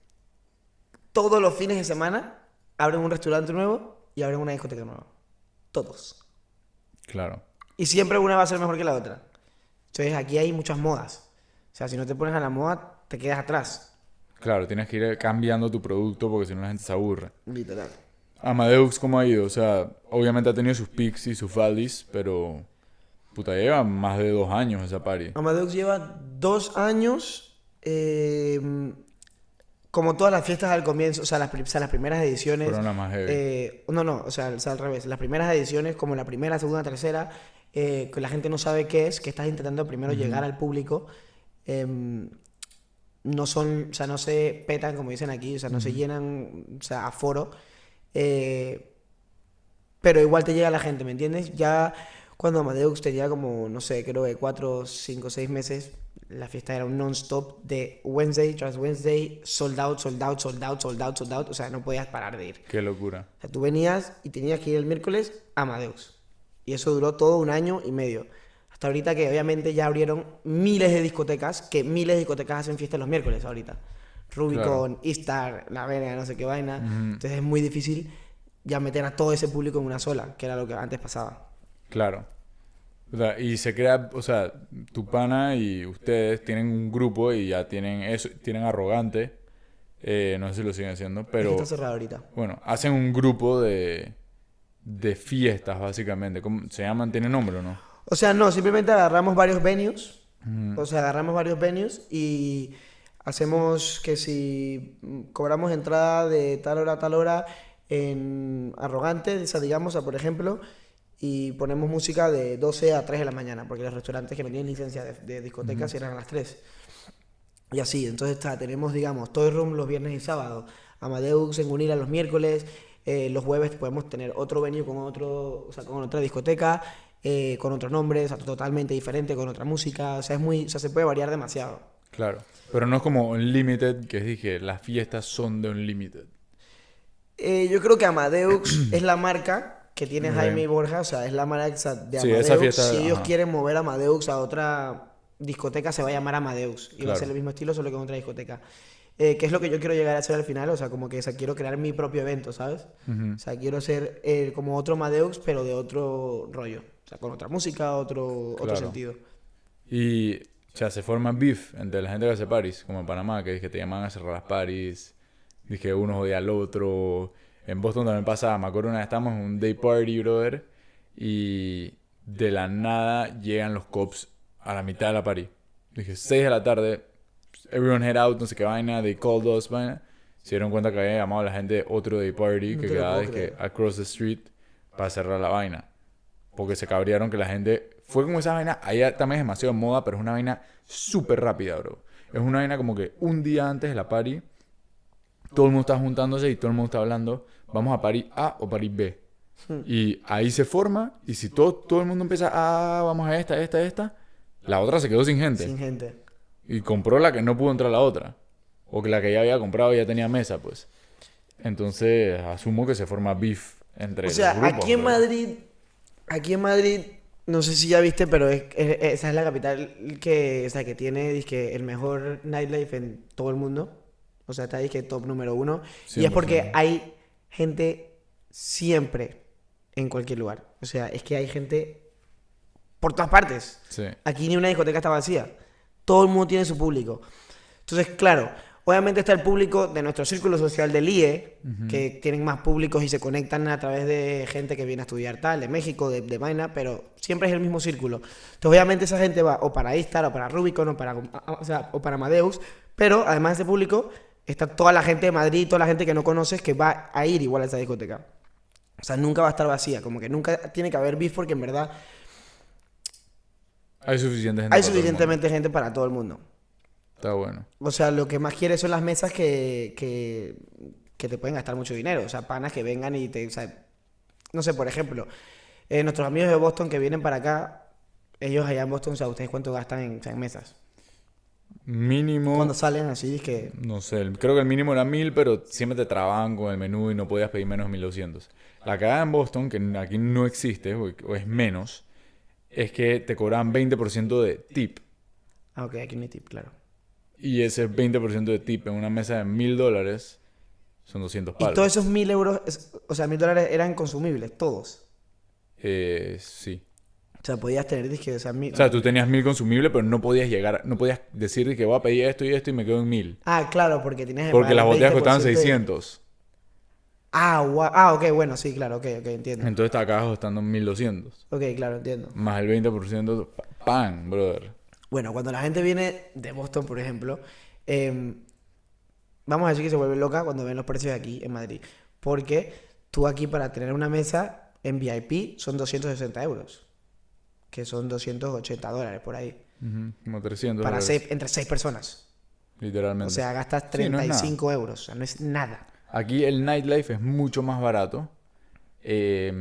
todos los fines de semana abren un restaurante nuevo y abren una discoteca nueva. Todos. Claro. Y siempre una va a ser mejor que la otra. Entonces aquí hay muchas modas. O sea, si no te pones a la moda, te quedas atrás. Claro, tienes que ir cambiando tu producto porque si no la gente se aburre. Literal. Amadeus, ¿cómo ha ido? O sea, obviamente ha tenido sus peaks y sus valleys, pero... Puta, lleva más de dos años esa party. Amadeus lleva dos años, eh, como todas las fiestas al comienzo, o sea, las, pri- o sea, las primeras ediciones. Fueron las más heavy. eh, no, no, o sea, o sea, al revés. Las primeras ediciones, como la primera, segunda, tercera, eh, que la gente no sabe qué es, que estás intentando primero llegar al público. em, no son, o sea, no se petan, como dicen aquí, o sea, no se llenan, o sea, a foro. eh, pero igual te llega la gente, ¿me entiendes? Ya cuando Amadeus tenía como, no sé, creo que 4, 5, 6 meses, la fiesta era un non-stop de Wednesday tras Wednesday, sold out, sold out, sold out, sold out, sold out, o sea, no podías parar de ir. Qué locura. O sea, tú venías y tenías que ir el miércoles a Amadeus. Y eso duró todo un año y medio. Hasta ahorita que obviamente ya abrieron miles de discotecas, que miles de discotecas hacen fiesta los miércoles ahorita. Rubicon, Istar, La Verga, no sé qué vaina. Entonces es muy difícil ya meter a todo ese público en una sola, que era lo que antes pasaba. Claro. O sea, y se crea, o sea, tu pana y ustedes tienen un grupo y ya tienen eso, tienen arrogante. eh, no sé si lo siguen haciendo, pero está cerrado ahorita. bueno, hacen un grupo de, de fiestas, básicamente. ¿Cómo, ¿Se llaman? ¿Tiene nombre o no? O sea, no, simplemente agarramos varios venues. O sea, agarramos varios venues y hacemos que si cobramos entrada de tal hora a tal hora en Arrogante, o sea, digamos, por ejemplo, y ponemos música de 12 a 3 de la mañana, porque los restaurantes que tienen licencia de, de discotecas cierran a las 3. Y así, entonces está, tenemos, digamos, Toy Room los viernes y sábados, Amadeus en Unila los miércoles, eh, los jueves podemos tener otro venue con, otro, o sea, con otra discoteca, eh, con otro nombre, o sea, totalmente diferente, con otra música, o sea, es muy, o sea, se puede variar demasiado. Claro. Pero no es como Unlimited, que dije, las fiestas son de Unlimited. Eh, yo creo que Amadeus es la marca que tiene. Jaime Borja, o sea, es la marca de Sí, Amadeus. esa fiesta, si ellos ajá. quieren mover Amadeus a otra discoteca, se va a llamar Amadeus. Y va a ser el mismo estilo, solo que en otra discoteca. Eh, que es lo que yo quiero llegar a hacer al final, o sea, como que o sea, quiero crear mi propio evento, ¿sabes? Ujú. O sea, quiero ser eh, como otro Amadeus, pero de otro rollo. O sea, con otra música, otro, otro Claro. sentido. Y, o sea, se forma beef entre la gente que hace paris, como en Panamá, que, que te llaman a cerrar las paris. Dije, uno odia al otro. En Boston también pasaba, me acuerdo una vez estábamos en un day party, brother, y de la nada llegan los cops a la mitad de la party. Dije, 6 de la tarde, everyone head out, no sé qué vaina, they called us, vaina. Se dieron cuenta que había llamado a la gente otro day party No que quedaba creer. across the street para cerrar la vaina. Porque se cabrearon que la gente. Fue como esa vaina. Allá también es demasiado de moda, pero es una vaina súper rápida, bro. Es una vaina como que un día antes de la party, todo el mundo está juntándose y todo el mundo está hablando. Vamos a party A o party B. Y ahí se forma. Y si todo, todo el mundo empieza, ah, vamos a esta, esta, esta, la otra se quedó sin gente. Sin gente. Y compró la que no pudo entrar la otra. O que la que ya había comprado ya tenía mesa, pues. Entonces, asumo que se forma beef entre O sea, los grupos, aquí en. Madrid, aquí en Madrid, no sé si ya viste, pero es- es- esa es la capital que, o sea, que tiene dizque, el mejor nightlife en todo el mundo. O sea, está dizque, top número uno. Y es porque 100%. hay gente siempre en cualquier lugar. O sea, es que hay gente por todas partes. Sí. Aquí ni una discoteca está vacía. Todo el mundo tiene su público. Entonces, claro, obviamente está el público de nuestro círculo social del IE, que tienen más públicos y se conectan a través de gente que viene a estudiar tal, de México, de, de vaina, pero siempre es el mismo círculo. Entonces, obviamente esa gente va o para Istar, o para Rubicon, o para, o sea, o para Amadeus, pero además de ese público, está toda la gente de Madrid, toda la gente que no conoces que va a ir igual a esa discoteca. O sea, nunca va a estar vacía, como que nunca tiene que haber beef porque en verdad Hay suficiente gente. hay para todo el mundo. suficientemente gente para todo el mundo. Está bueno. O sea, lo que más quieres son las mesas que, que, que te pueden gastar mucho dinero. O sea, panas que vengan y te... O sea, no sé, por ejemplo, eh, nuestros amigos de Boston que vienen para acá, ellos allá en Boston, o sea, ¿ustedes cuánto gastan en, o sea, en mesas? Mínimo. Cuando salen así, es que... No sé, creo que el mínimo era 1000, pero siempre te trababan con el menú y no podías pedir menos de 1200. La cagada en Boston, que aquí no existe o es menos, es que te cobraban 20% de tip. Ah, ok, aquí no hay tip, claro. Y ese 20% de tip en una mesa de 1000 dólares son 200 Y palos. todos esos mil euros, o sea, mil dólares eran consumibles, todos. Eh, sí. O sea, podías tener, dije, o sea, mil... O sea, tú tenías 1000 consumibles, pero no podías llegar, no podías decir que voy a pedir esto y esto y me quedo en 1000. Ah, claro, porque tienes... que Porque las el botellas costaban 20% de- 600. Ah, ah, ok, bueno, sí, claro, ok, ok, entiendo. Entonces te acabas costando 1200. Ok, claro, entiendo. Más el 20% pa- pan, brother. Bueno, cuando la gente viene de Boston, por ejemplo, em, vamos a decir que se vuelve loca cuando ven los precios de aquí en Madrid. Porque tú aquí para tener una mesa en VIP son 260 euros. Que son 280 dólares por ahí. Ujú, Como 300 Para seis, entre seis personas. literalmente. O sea, gastas Sí, no. 35 euros. O sea, no es nada. Aquí el nightlife es mucho más barato. Eh,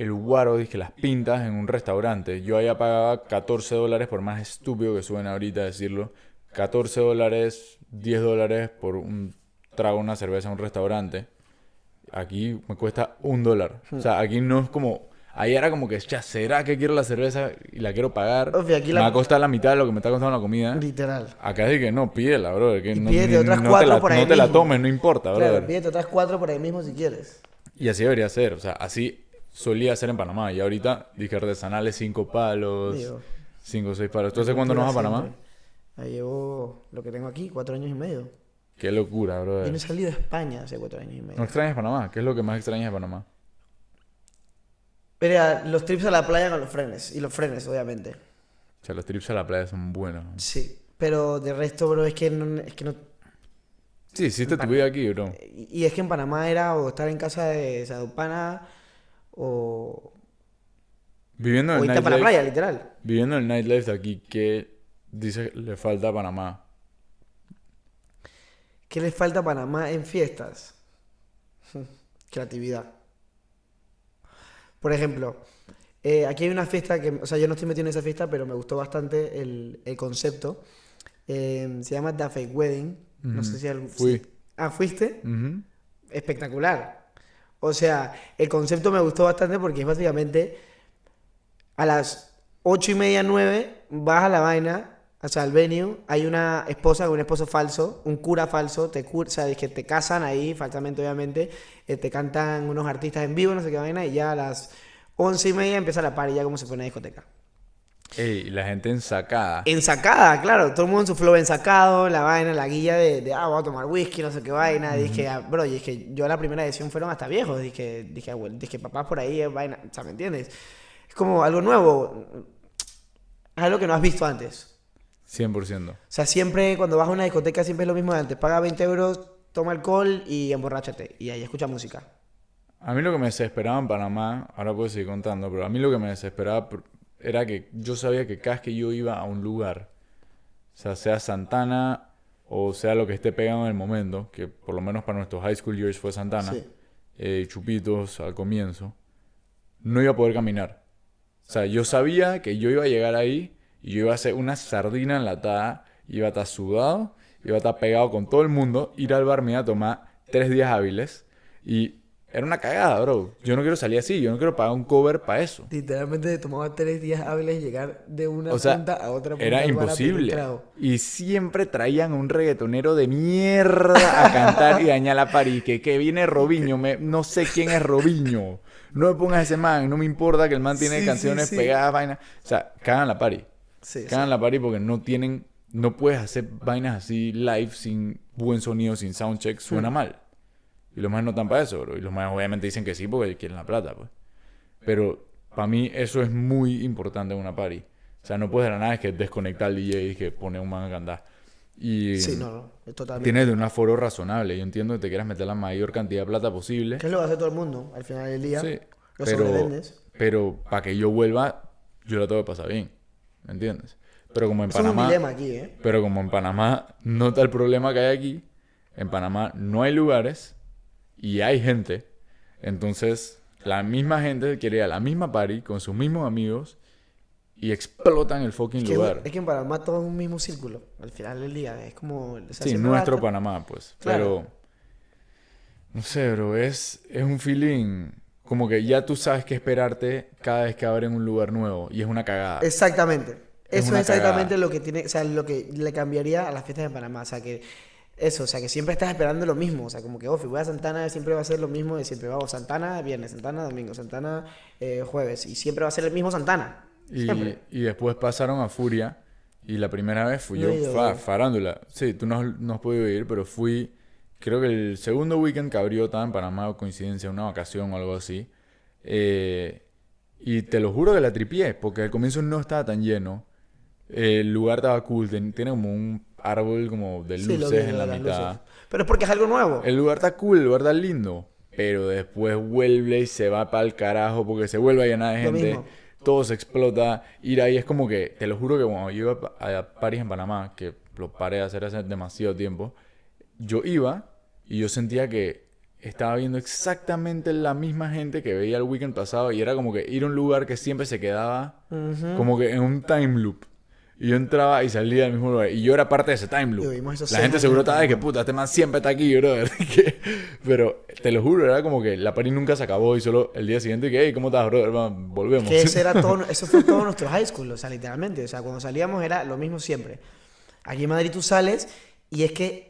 el guaro, dije, las pintas en un restaurante. Yo allá pagaba 14 dólares, por más estúpido que suene ahorita decirlo. 14 dólares, 10 dólares por un trago, una cerveza en un restaurante. Aquí me cuesta un dólar. O sea, aquí no es como... Ahí era como que, ya, ¿será que quiero la cerveza y la quiero pagar? Aquí me va a costar la mitad de lo que me está costando la comida. Literal. Acá de que no, pídela, bro. Que Y no, pídete otras no cuatro la, por ahí no te la tomes, no importa, Claro, brother. pídete otras cuatro por ahí mismo si quieres. Y así debería ser. O sea, así solía ser en Panamá. Y ahorita, dije artesanales, cinco palos, Digo, cinco o seis palos. ¿Tú hace cuándo no vas a Panamá? siempre. Ahí llevo lo que tengo aquí, cuatro años y medio. Qué locura, Yo no brother. he salido de España hace cuatro años y ¿No medio. extrañas Panamá? ¿Qué es lo que más extrañas de Panamá? Mira, los trips a la playa con los frenes. Y los frenes, obviamente. O sea, los trips a la playa son buenos. Sí. Pero de resto, bro, es que no, es que no. Sí, hiciste tu vida aquí, bro. Y y es que en Panamá era o estar en casa de Sadupana o. Viviendo en el irte para la nightlife, playa, literal. viviendo en el nightlife de aquí, ¿qué dice le falta a Panamá? ¿Qué les falta a Panamá en fiestas? Creatividad. Por ejemplo, eh, aquí hay una fiesta que, o sea, yo no estoy metido en esa fiesta, pero me gustó bastante el, el concepto. Eh, se llama The Fake Wedding. No sé si al- Fui. Ah, ¿fuiste? Espectacular. O sea, el concepto me gustó bastante porque es básicamente a las ocho y media, nueve, vas a la vaina, o sea, al venue, hay una esposa un esposo falso, un cura falso, te cur o sea, es que te casan ahí, falsamente obviamente, eh, te cantan unos artistas en vivo, no sé qué vaina, y ya a las once y media empieza la party, ya como se pone una discoteca. Ey, y la gente ensacada. Ensacada, claro, todo el mundo en su flow ensacado, la vaina, la guía de, de ah, voy a tomar whisky, no sé qué vaina. Dije, ah, bro, y es que yo la primera edición fueron hasta viejos. Dije, dije, abuelo, dije, papás por ahí es vaina, o sea, ¿me entiendes? Es como algo nuevo, algo que no has visto antes. 100%. O sea, siempre cuando vas a una discoteca siempre es lo mismo de antes. Paga 20 euros, toma alcohol y emborráchate. Y ahí escucha música. A mí lo que me desesperaba en Panamá, ahora puedo seguir contando, pero a mí lo que me desesperaba era que yo sabía que cada vez que yo iba a un lugar, o sea, sea Santana o sea lo que esté pegado en el momento, que por lo menos para nuestros high school years fue Santana, Sí. eh, Chupitos al comienzo, no iba a poder caminar. O sea, yo sabía que yo iba a llegar ahí y yo iba a hacer una sardina enlatada, iba a estar sudado, iba a estar pegado con todo el mundo, ir al bar me iba a tomar tres días hábiles y era una cagada, bro. Yo no quiero salir así, yo no quiero pagar un cover para eso. Literalmente tomaba tres días hábiles llegar de una O sea, punta a otra punta. era imposible. Y siempre traían un reggaetonero de mierda a cantar y dañar la party. Que, que viene Robiño, me, no sé quién es Robiño. No me pongas ese man, no me importa que el man tiene Sí, sí, canciones sí. pegadas, vainas. O sea, cagan la party. Sí, sí. Cagan la party porque no tienen, no puedes hacer vainas así live sin buen sonido, sin soundcheck, suena Hmm. mal. Y los más no están para eso, bro. Y los más obviamente dicen que sí porque quieren la plata, pues. Pero para mí eso es muy importante en una party. O sea, no puedes de la nada es que desconectar al DJ y que pone un man a cantar. Y Sí, no, no. es Totalmente. tienes de un aforo razonable. Yo entiendo que te quieras meter la mayor cantidad de plata posible. ¿Qué es lo que hace todo el mundo? Al final del día, Sí, pero, pero para que yo vuelva, yo la tengo que pasar bien. ¿Me entiendes? Pero como en es un Panamá... dilema aquí, ¿eh? Pero como en Panamá no está el problema que hay aquí, en Panamá no hay lugares y hay gente. Entonces, la misma gente quiere ir a la misma party con sus mismos amigos y explotan el fucking Es que, lugar. es que en Panamá todo es un mismo círculo. Al final del día es como... o sea, sí, nuestro Panamá, pues. Claro. Pero, no sé, bro, es, es un feeling como que ya tú sabes qué esperarte cada vez que abren un lugar nuevo y es una cagada. Exactamente. Es Eso es exactamente cagada. lo que tiene, o sea, lo que le cambiaría a las fiestas de Panamá. O sea, que eso, o sea, que siempre estás esperando lo mismo. O sea, como que, oh, si voy a Santana, siempre va a ser lo mismo de siempre. Vamos, Santana viernes, Santana domingo, Santana eh, jueves. Y siempre va a ser el mismo Santana. Y, y después pasaron a Furia. Y la primera vez fui No yo, fa- farándula. Sí, tú no, no has podido ir, pero fui. Creo que el segundo weekend que abrió estaba en Panamá, o coincidencia, una vacación o algo así. Eh, y te lo juro que la tripié, porque al comienzo no estaba tan lleno. El lugar estaba cool, tiene como un árbol como de luces en la mitad. luces. Pero es porque es algo nuevo. El lugar está cool, el lugar está lindo. Pero después vuelve y se va para el carajo porque se vuelve a llenar de gente. Todo se explota. Ir ahí es como que, te lo juro que cuando yo iba a París en Panamá, que lo paré de hacer hace demasiado tiempo, yo iba y yo sentía que estaba viendo exactamente la misma gente que veía el weekend pasado y era como que ir a un lugar que siempre se quedaba Ujú. como que en un time loop. Y yo entraba y salía del mismo lugar. Y yo era parte de ese time loop. La gente seguro estaba de que puta, este man siempre está aquí, brother. Pero te lo juro, era como que la party nunca se acabó y solo el día siguiente que, hey, ¿cómo estás, brother? Man, volvemos. Que ese era todo, eso fue todo nuestro high school, o sea, literalmente. O sea, cuando salíamos era lo mismo siempre. Aquí en Madrid tú sales y es que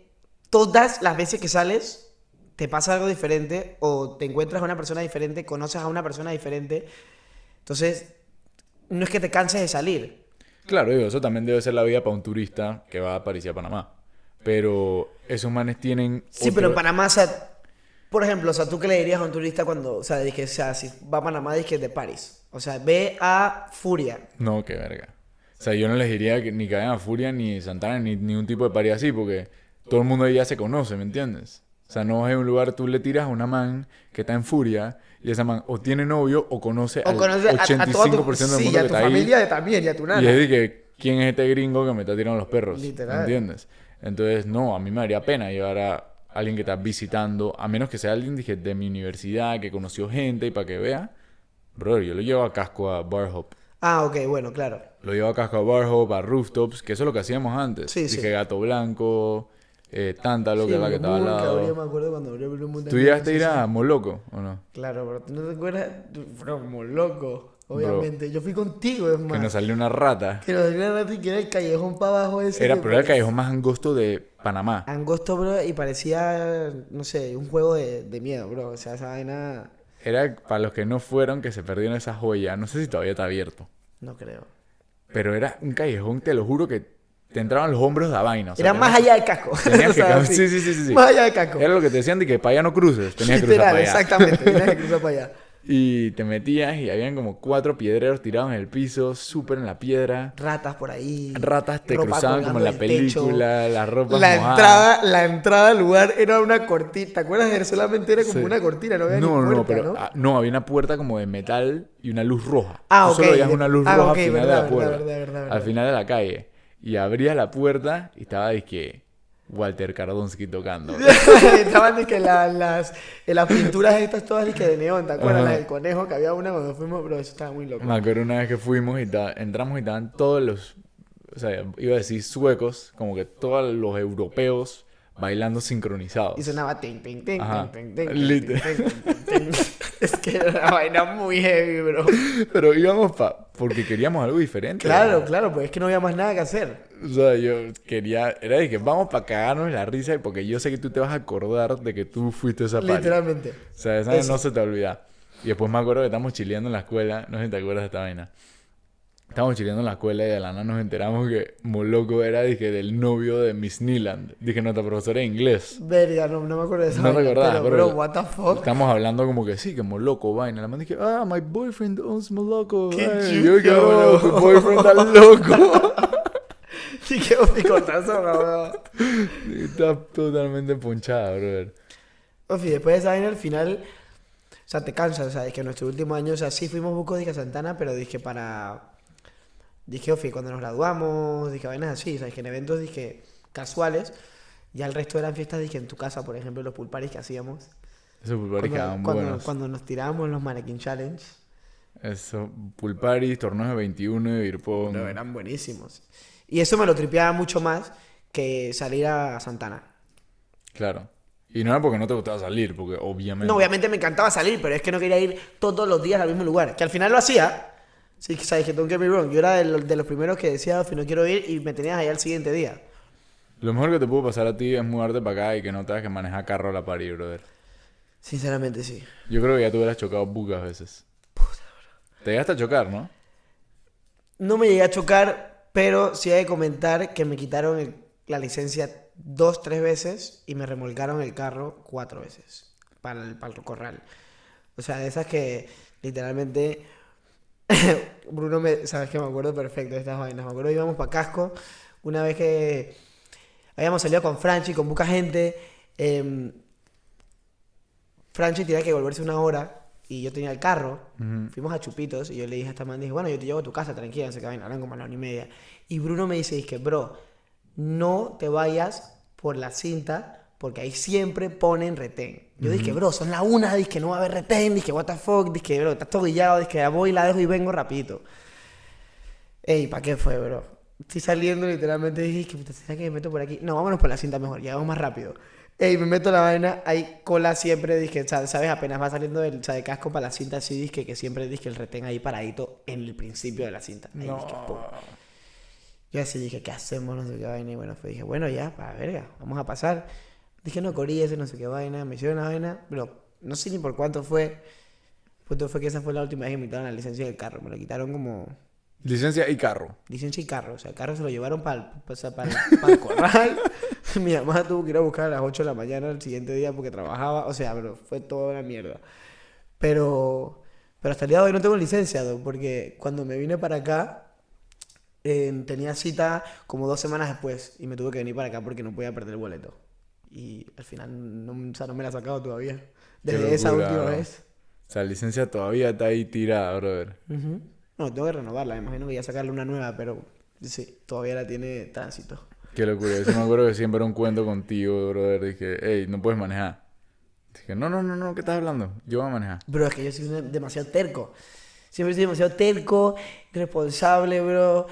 todas las veces que sales te pasa algo diferente o te encuentras a una persona diferente, conoces a una persona diferente. Entonces, no es que te canses de salir. Claro, digo, eso también debe ser la vida para un turista que va a París y a Panamá. Pero esos manes tienen. Sí, otro- pero en Panamá, o sea, por ejemplo, o sea, ¿tú qué le dirías a un turista cuando, o sea, dije, o sea, si va a Panamá, dije de París? O sea, ve a Furia. No, qué verga. O sea, yo no les diría que ni Cadena Furia, ni Santana, ni ningún tipo de party así, porque todo el mundo ahí ya se conoce, ¿me entiendes? O sea, no es un lugar, tú le tiras a una man que está en Furia y esa man o tiene novio o conoce O al conoces a, a 85% toda tu, del mundo sí, que a tu está ahí. familia también, y a tu nana. Y es de que, ¿quién es este gringo que me está tirando los perros? Literal. ¿Me entiendes? Entonces, no, a mí me daría pena llevar a alguien que está visitando, a menos que sea alguien dije, de mi universidad, que conoció gente y para que vea. Brother, yo lo llevo a casco a Bar Hop. Ah, ok, bueno, claro. Lo llevo a casco a Bar Hop, a Rooftops, que eso es lo que hacíamos antes. Sí, dije sí. Gato Blanco, eh, Tántalo, que Sí, es la que estaba al que abrió, lado. me acuerdo cuando abrió Blue Moon ¿Tú llegaste a ir a Moloco o no? Claro, pero tú no te acuerdas. Bro, como loco, obviamente. Yo fui contigo, es Que más. nos salió una rata. Que nos dio una rata y que era el callejón para abajo ese. Era, que pero era el callejón más angosto de Panamá. Angosto, bro, y parecía, no sé, un juego de, de miedo, bro. O sea, esa vaina. Era para los que no fueron, que se perdieron esa joya. No sé si todavía está abierto. No creo. Pero era un callejón, te lo juro, que te entraban los hombros de la vaina. o sea, Era más allá del casco. tenías que sí. sí, sí, sí. Más allá del casco. Era lo que te decían de que para allá no cruces. Tenías que cruzar para allá. exactamente. Tenías que cruzar para allá. Y te metías y habían como cuatro piedreros tirados en el piso, súper en la piedra. Ratas por ahí. Ratas te ropa cruzaban como en la del techo. película, las ropas La mojadas. entrada, la entrada al lugar era una cortina. ¿Te acuerdas? Era solamente era como Sí. una cortina, no había No, ni no, no, puerta, pero ¿no? ah, no, había una puerta como de metal y una luz roja. Ah, Tú ok, solo veías una luz ah, roja ok, al final verdad, de la verdad, puerta. verdad, verdad, Al final de la calle. Y abrías la puerta y estaba que Walter Cardonsky tocando. Estaban de que la- las, en las pinturas estas todas de que de neón, ¿te acuerdas? Ajá. La del conejo que había una cuando fuimos, pero eso estaba muy loco. Me acuerdo una vez que fuimos y ta- entramos y estaban todos los, o sea, iba a decir suecos, como que todos los europeos bailando sincronizados. Y sonaba ting, ting, ting, ting, ting. Es que era una vaina muy heavy, bro. Pero íbamos pa... porque queríamos algo diferente. Claro, claro, pues es que no había más nada que hacer. O sea, yo quería... Era de que vamos para cagarnos la risa porque yo sé que tú te vas a acordar de que tú fuiste a esa party. Literalmente. O sea, esa Eso. no se te olvida. Y después me acuerdo que estamos chileando en la escuela. No sé si te acuerdas de esta vaina. Estábamos chileando en la escuela y de la nada nos enteramos que Moloco era dije, del novio de Miss Neeland. Dije, nuestra profesora de inglés. Verga, no, no me acuerdo de esa No acordabas, pero, pero- bro, what the fuck. Estamos hablando como que sí, que Moloco, vaina. La man dije, ah, my boyfriend owns Moloco. Qué ay". chulo, yo bro. oh, tu boyfriend está loco. Y qué picotazo, bro. está totalmente ponchada, brother. Ofi, después de esa vaina al final, o sea, te cansas, o sea, es que nuestro último año, o sea, sí fuimos bucos, dije Santana, pero dije para, dije, Ofi, cuando nos graduamos, dije vainas así, sea, dije en eventos, dije casuales, ya el resto eran fiestas, dije en tu casa, por ejemplo, los pool parties que hacíamos. Esos pulparis Cuando, cuando, buenos. cuando nos tirábamos los Mannequin Challenge, Eso, pulparis, torneos de 21 y beer pong. no, eran buenísimos. Y eso me lo tripeaba mucho más que salir a Santana. Claro. Y no era porque no te gustaba salir, porque obviamente. No, obviamente me encantaba salir, pero es que no quería ir todos los días al mismo lugar. Que al final lo hacía. Sí, sabes que don't get me wrong. Yo era de los, de los primeros que decía, "Ofi, no quiero ir y me tenías allá al siguiente día. Lo mejor que te pudo pasar a ti es mudarte para acá y que no tengas que manejar carro a la pari, brother. Sinceramente, sí. Yo creo que ya te hubieras chocado pocas veces. Te llegaste a chocar, ¿no? No me llegué a chocar, pero sí hay que comentar que me quitaron el- la licencia dos, tres veces y me remolcaron el carro cuatro veces para el, para el corral. O sea, de esas que literalmente Bruno me, sabes que me acuerdo perfecto de estas vainas. Me acuerdo que íbamos para Casco una vez que habíamos salido con Franchi, con poca gente. em, Franchi tenía que volverse una hora y yo tenía el carro. Fuimos a Chupitos y yo le dije a esta man, dije, bueno, yo te llevo a tu casa, tranquila, no sé qué vaina, hablan como a la una y media. Y Bruno me dice, que bro, no te vayas por la cinta porque ahí siempre ponen retén. Yo dije, bro, son la una, dije, no va a haber retén, dije, what the fuck, dije, bro, estás todo guillado, dije, ya voy, la dejo y vengo rapidito. Ey, ¿para qué fue, bro? Estoy saliendo literalmente dije, que puta, ¿será que me meto por aquí? No, vámonos por la cinta mejor, llegamos más rápido. Ey, me meto la vaina, hay cola siempre, dije, sa- ¿sabes? Apenas va saliendo del o sea, de casco para la cinta, así dije que siempre dije el retén ahí paradito en el principio de la cinta. Ahí dije, pum. Yo así dije, ¿qué hacemos? No sé qué vaina. Y bueno, fue, dije, bueno, ya, para verga, vamos a pasar. Dije, no, ese no sé qué vaina. Me hicieron una vaina, pero no sé ni por cuánto fue. Punto fue que esa fue la última vez que me quitaron la licencia del carro. Me lo quitaron como Licencia y carro. licencia y carro. O sea, el carro se lo llevaron para el, corral. Mi mamá tuvo que ir a buscar a las 8 de la mañana el siguiente día porque trabajaba. O sea, pero fue toda una mierda. Pero, pero hasta el día de hoy no tengo licencia, Doc, porque cuando me vine para acá, eh, tenía cita como dos semanas después y me tuve que venir para acá porque no podía perder el boleto. Y al final no, o sea, no me la he sacado todavía. Desde esa última bro. vez. O sea, la licencia todavía está ahí tirada, brother. No, tengo que renovarla. Me imagino que ya sacarle una nueva, pero sí, todavía la tiene tránsito. Qué locura. Yo me acuerdo que siempre era un cuento contigo, brother. Dije, hey, no puedes manejar. Dije, no, no, no, no, ¿qué estás hablando? Yo voy a manejar. Bro, es que yo soy demasiado terco. Siempre soy demasiado terco, irresponsable, bro.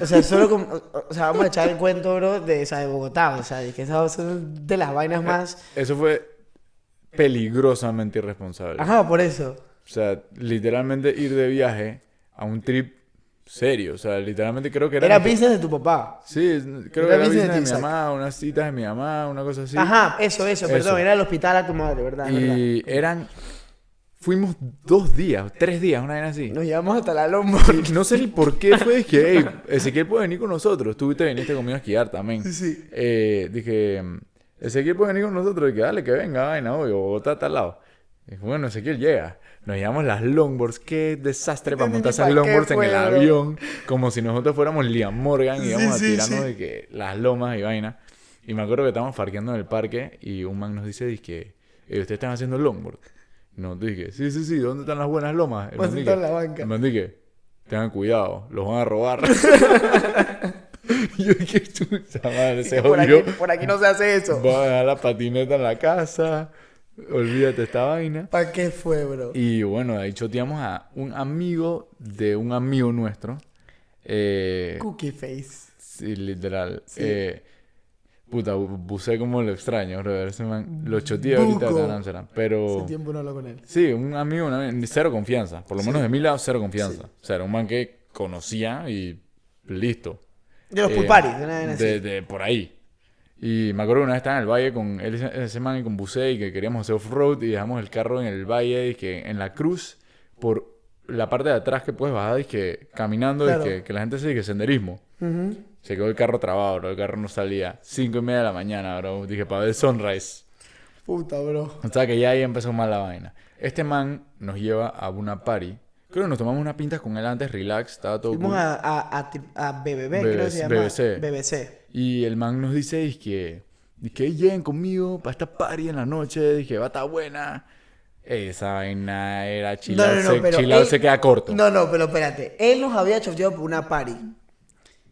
O sea, solo con, o, sea, vamos a echar el cuento, bro, de, o sea, de Bogotá. O sea, de que esas son de las vainas más... Eso fue peligrosamente irresponsable. Ajá, por eso. O sea, literalmente ir de viaje a un trip serio. O sea, literalmente creo que era... Era business de tu papá. Sí, creo que era business de de mi mamá, unas citas de mi mamá, una cosa así. Ajá, eso, eso, perdón. Era el hospital a tu madre, ¿verdad? ¿verdad? Y eran... Fuimos dos días, tres días, una vaina así. Nos llevamos hasta la lomba. Y no sé ni por qué fue, dije, hey, Ezequiel puede venir con nosotros. Tú te viniste conmigo a esquiar también. Sí, sí. Eh, dije, Ezequiel puede venir con nosotros. Dije, dale, que venga, vaina, obvio, Bogotá está al lado. Dije, bueno, Ezequiel llega. Nos llevamos las longboards. Qué desastre para montar esas longboards en el avión. Como si nosotros fuéramos Liam Morgan y Sí, íbamos a sí, tirarnos sí. de que las lomas y vaina. Y me acuerdo que estábamos parqueando en el parque y un man nos dice, dije, "Eh, ¿ustedes están haciendo longboard? Y nos dije, sí, sí, sí, ¿dónde están las buenas lomas? El a sentar en la banca. el man dije, tengan cuidado, los van a robar. Yo dije, chucha madre, se por, aquí, por aquí no se hace eso. Va a dejar la patineta en la casa. Olvídate esta vaina. ¿Para qué fue, bro? Y bueno, ahí choteamos a un amigo de un amigo nuestro. Eh, Cookie face. sí, literal. Sí. Eh, Puta, bu- bucé como lo extraño, brother. Ese man, lo choteé ahorita en Amsterdam. Pero. Hace tiempo no hablo con él. Sí, un amigo, una, cero confianza. Por lo menos Sí. de mi lado, cero confianza. O sea, era un man que conocía y listo. De los Eh, pool parties, de una de, de por ahí. Y me acuerdo que una vez estaba en el valle con él, ese- man y con Bucé y que queríamos hacer off-road y dejamos el carro en el valle y que en la cruz, por la parte de atrás que puedes bajar y que caminando Claro. y que, que la gente se dice senderismo. Ujú. Se quedó el carro trabado, bro. El carro no salía. Cinco y media de la mañana, bro. Dije, para ver sunrise. Puta, bro. O sea que ya ahí empezó mal la vaina. Este man nos lleva a una party. Creo que nos tomamos unas pintas con él antes, relax, estaba todo Fuimos cool. a, a, a, BBB, creo que se llama. BBC. BBC. Y el man nos dice, es que, que lleguen conmigo para esta party en la noche, dije, va a estar buena. Esa vaina era chill No, no, no, se, pero él- se queda corto. No, no, pero espérate. Él nos había choteado por una party.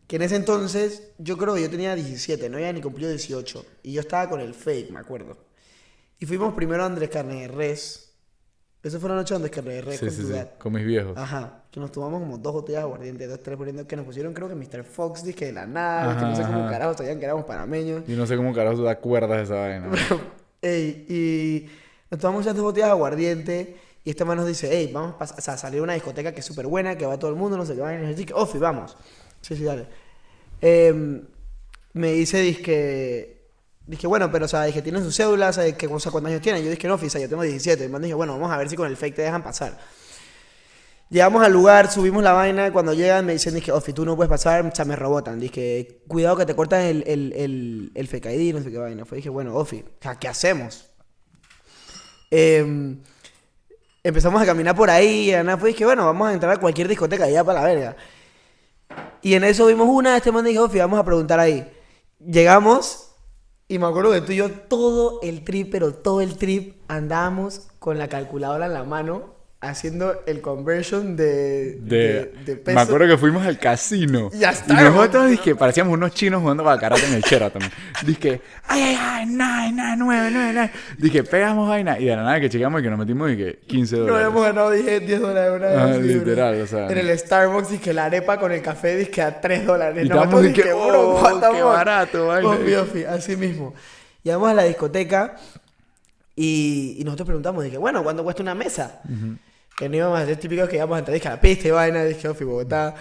Que en ese entonces, yo creo que yo tenía 17, no había ni cumplido 18. Y yo estaba con el fake, me acuerdo. Y fuimos primero a Andrés Carne de Res. Esa fue la noche de Andrés Carne de Res sí, con sí, tu sí, dad. con mis viejos. Ajá. Que nos tomamos como dos botellas de aguardiente, dos, tres poniendo que nos pusieron, creo que Mr. Fox, dije de la nada, que no sé Ajá, cómo ajá. carajo sabían que éramos panameños. Y no sé cómo carajo te acuerdas de esa vaina. Ey, y nos tomamos esas dos botellas de aguardiente. Y este man nos dice, hey, vamos a, salir a una discoteca que es súper buena, que va todo el mundo, no sé qué vaina. Y yo dije, Ofi, vamos. Sí, sí, dale. Em, me dice, dije, dije, bueno, pero, o sea, dije, ¿tienen sus cédulas? ¿Sabes qué, o sea, ¿Cuántos años tienen? Yo dije, no, sea, yo tengo 17. Y man dije, bueno, vamos a ver si con el fake te dejan pasar. Llegamos al lugar, subimos la vaina. Cuando llegan, me dicen, dije, Ofi, tú no puedes pasar, o sea, me rebotan. Dije, cuidado que te cortan el, el, el, el fake ID, no sé qué vaina. Fue, dije, bueno, Ofi, ¿qué hacemos? Em, empezamos a caminar por ahí. Y nada fue, dije, bueno, vamos a entrar a cualquier discoteca ya para la verga. Y en eso vimos una, este man dijo, vamos a preguntar ahí. Llegamos y me acuerdo que tú y yo todo el trip, pero todo el trip andábamos con la calculadora en la mano haciendo el conversion de, De, de, de me peso. acuerdo que fuimos al casino. Ya Y está, nosotros dije, parecíamos unos chinos jugando baccarat en el Sheraton. Dije, ay, ay, ay, nine, nine, nueve, nueve, nueve. Dije, pegamos vaina. Y de la nada que llegamos y que nos metimos y que 15 No dólares. habíamos ganado, dije, 10 dólares una vez. Ah, literal, o sea. En el Starbucks, dije, la arepa con el café, dije, a 3 dólares. Y Nosotros, que, dije, oh, qué barato, vaina. Así mismo. Llegamos a la discoteca y, y nosotros preguntamos, dije, bueno, ¿cuánto cuesta una mesa? Que no íbamos a ser típicos que íbamos a entrar, dije, a la pista y vaina, dije, Ofi, Bogotá.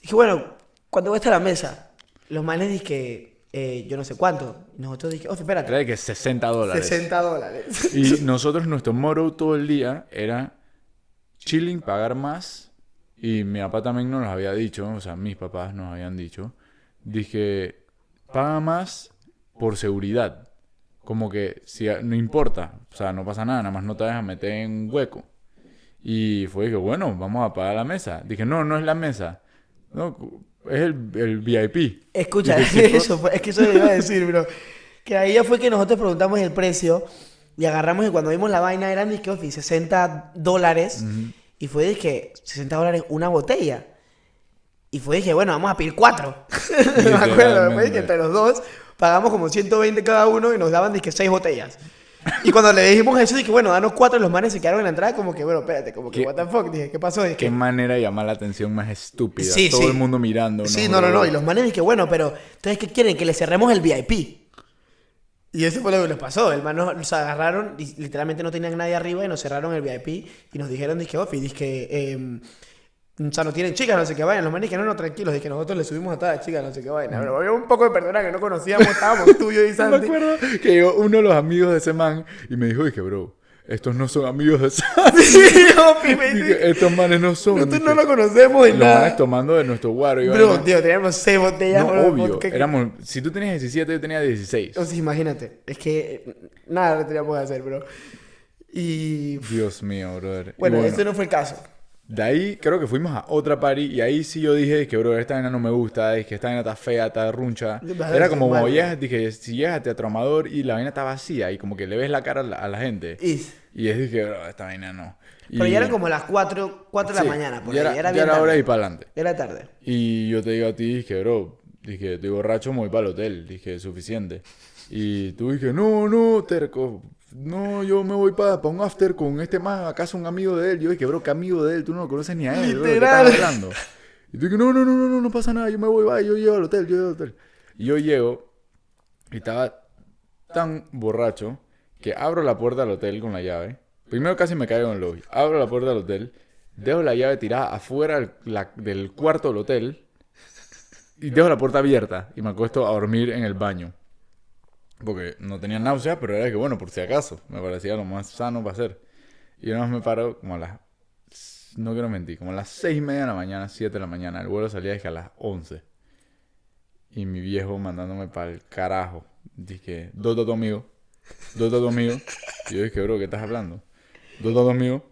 Dije, bueno, ¿cuánto cuesta la mesa? Los manes dije, eh, yo no sé cuánto. Y nosotros dije, Ofi, espérate, de que 60 dólares. 60 dólares. Y nosotros, nuestro motto todo el día era chilling, pagar más. Y mi papá también nos lo había dicho, o sea, mis papás nos habían dicho. Dije, paga más por seguridad. Como que si no importa, o sea, no pasa nada, nada más no te dejas meter en hueco. Y fue que, bueno, vamos a pagar la mesa. Dije, no, no es la mesa. No, es el, el VIP. Escucha, Dije, "Sí, eso fue- es que eso le iba a decir, bro. Que ahí ya fue que nosotros preguntamos el precio y agarramos y cuando vimos la vaina eran, dije, Ofi, 60 dólares. Y fue, dije, 60 dólares una botella. Y fue, dije, bueno, vamos a pedir cuatro. Me acuerdo, después dije, entre los dos pagamos como 120 cada uno y nos daban, dije, seis botellas. Y cuando le dijimos eso, dije, bueno, danos cuatro, los manes se quedaron en la entrada como que, bueno, espérate, como que, ¿Qué? what the fuck, dije, ¿qué pasó? Dije, Qué manera de llamar la atención más estúpida. Sí, Todo sí. el mundo mirando. Sí, no, no, no. Y los manes dije, bueno, pero entonces, ¿qué quieren? Que le cerremos el VIP. Y eso fue lo que les pasó. El man nos, nos agarraron y literalmente no tenían nadie arriba y nos cerraron el VIP y nos dijeron, dije, Ofi, dije, eh, sea, no tienen chicas, no sé qué vayan. Los manes dijeron, no, no, tranquilos, dije, nosotros le subimos a todas las chicas, no sé qué vayan. Pero había un poco de personas que no conocíamos, estábamos tú, yo y Me Santi. acuerdo que llegó uno de los amigos de ese man y me dijo, dije, bro, estos no son amigos de Santi. Sí, Ofi, me dice, estos manes no son. nosotros no lo conocemos de los manes nada. tomando de nuestro guaro. Bro, vaina. tío, teníamos seis botellas. no, obvio. vodka que- Éramos, si tú tenías 17, yo tenía 16. O sea, imagínate, es que eh, nada lo teníamos que hacer, bro. Y Dios mío, brother. Y bueno, ese no fue el caso. De ahí creo que fuimos a otra party y ahí sí yo dije que, bro, esta vaina no me gusta, es que esta vaina está fea, está runcha. Era como, como llegas, dije, si llegas a Teatro Amador y la vaina está vacía y como que le ves la cara a la, a la gente. Y- Y es dije, bro, esta vaina no. Pero Y- ya eran como las 4, 4 de Sí, la mañana, porque ya era, era, ya era hora ir para adelante. Era tarde. Y yo te digo a ti, dije, bro, dije, estoy borracho, me voy para el hotel. Dije, suficiente. Y tú dije, no, no, terco. No, yo me voy para un after con este man, acaso un amigo de él. Yo dije, bro, ¿qué amigo de él? Tú no lo conoces ni a él, bro, ¿de qué Literal. estás hablando? Y tú dije, no, no, no, no, no, no pasa nada, yo me voy, va, yo llego al hotel, yo llego al hotel. Y yo llego Y estaba tan borracho que abro la puerta del hotel con la llave. Primero casi me caigo en el lobby. Abro la puerta del hotel, dejo la llave tirada afuera la- del cuarto del hotel y dejo la puerta abierta y me acuesto a dormir en el baño. Porque no tenía náuseas, pero era que bueno, por si acaso, me parecía lo más sano para hacer. Y nada más me paro como a las, no quiero mentir, como a las seis y media de la mañana, 7 de la mañana. El vuelo salía dije, a las 11. Y mi viejo mandándome para el carajo. Dije, ¿dónde está tu amigo? ¿Dónde está tu amigo? Y yo dije, bro, ¿qué estás hablando? ¿Dónde está tu amigo?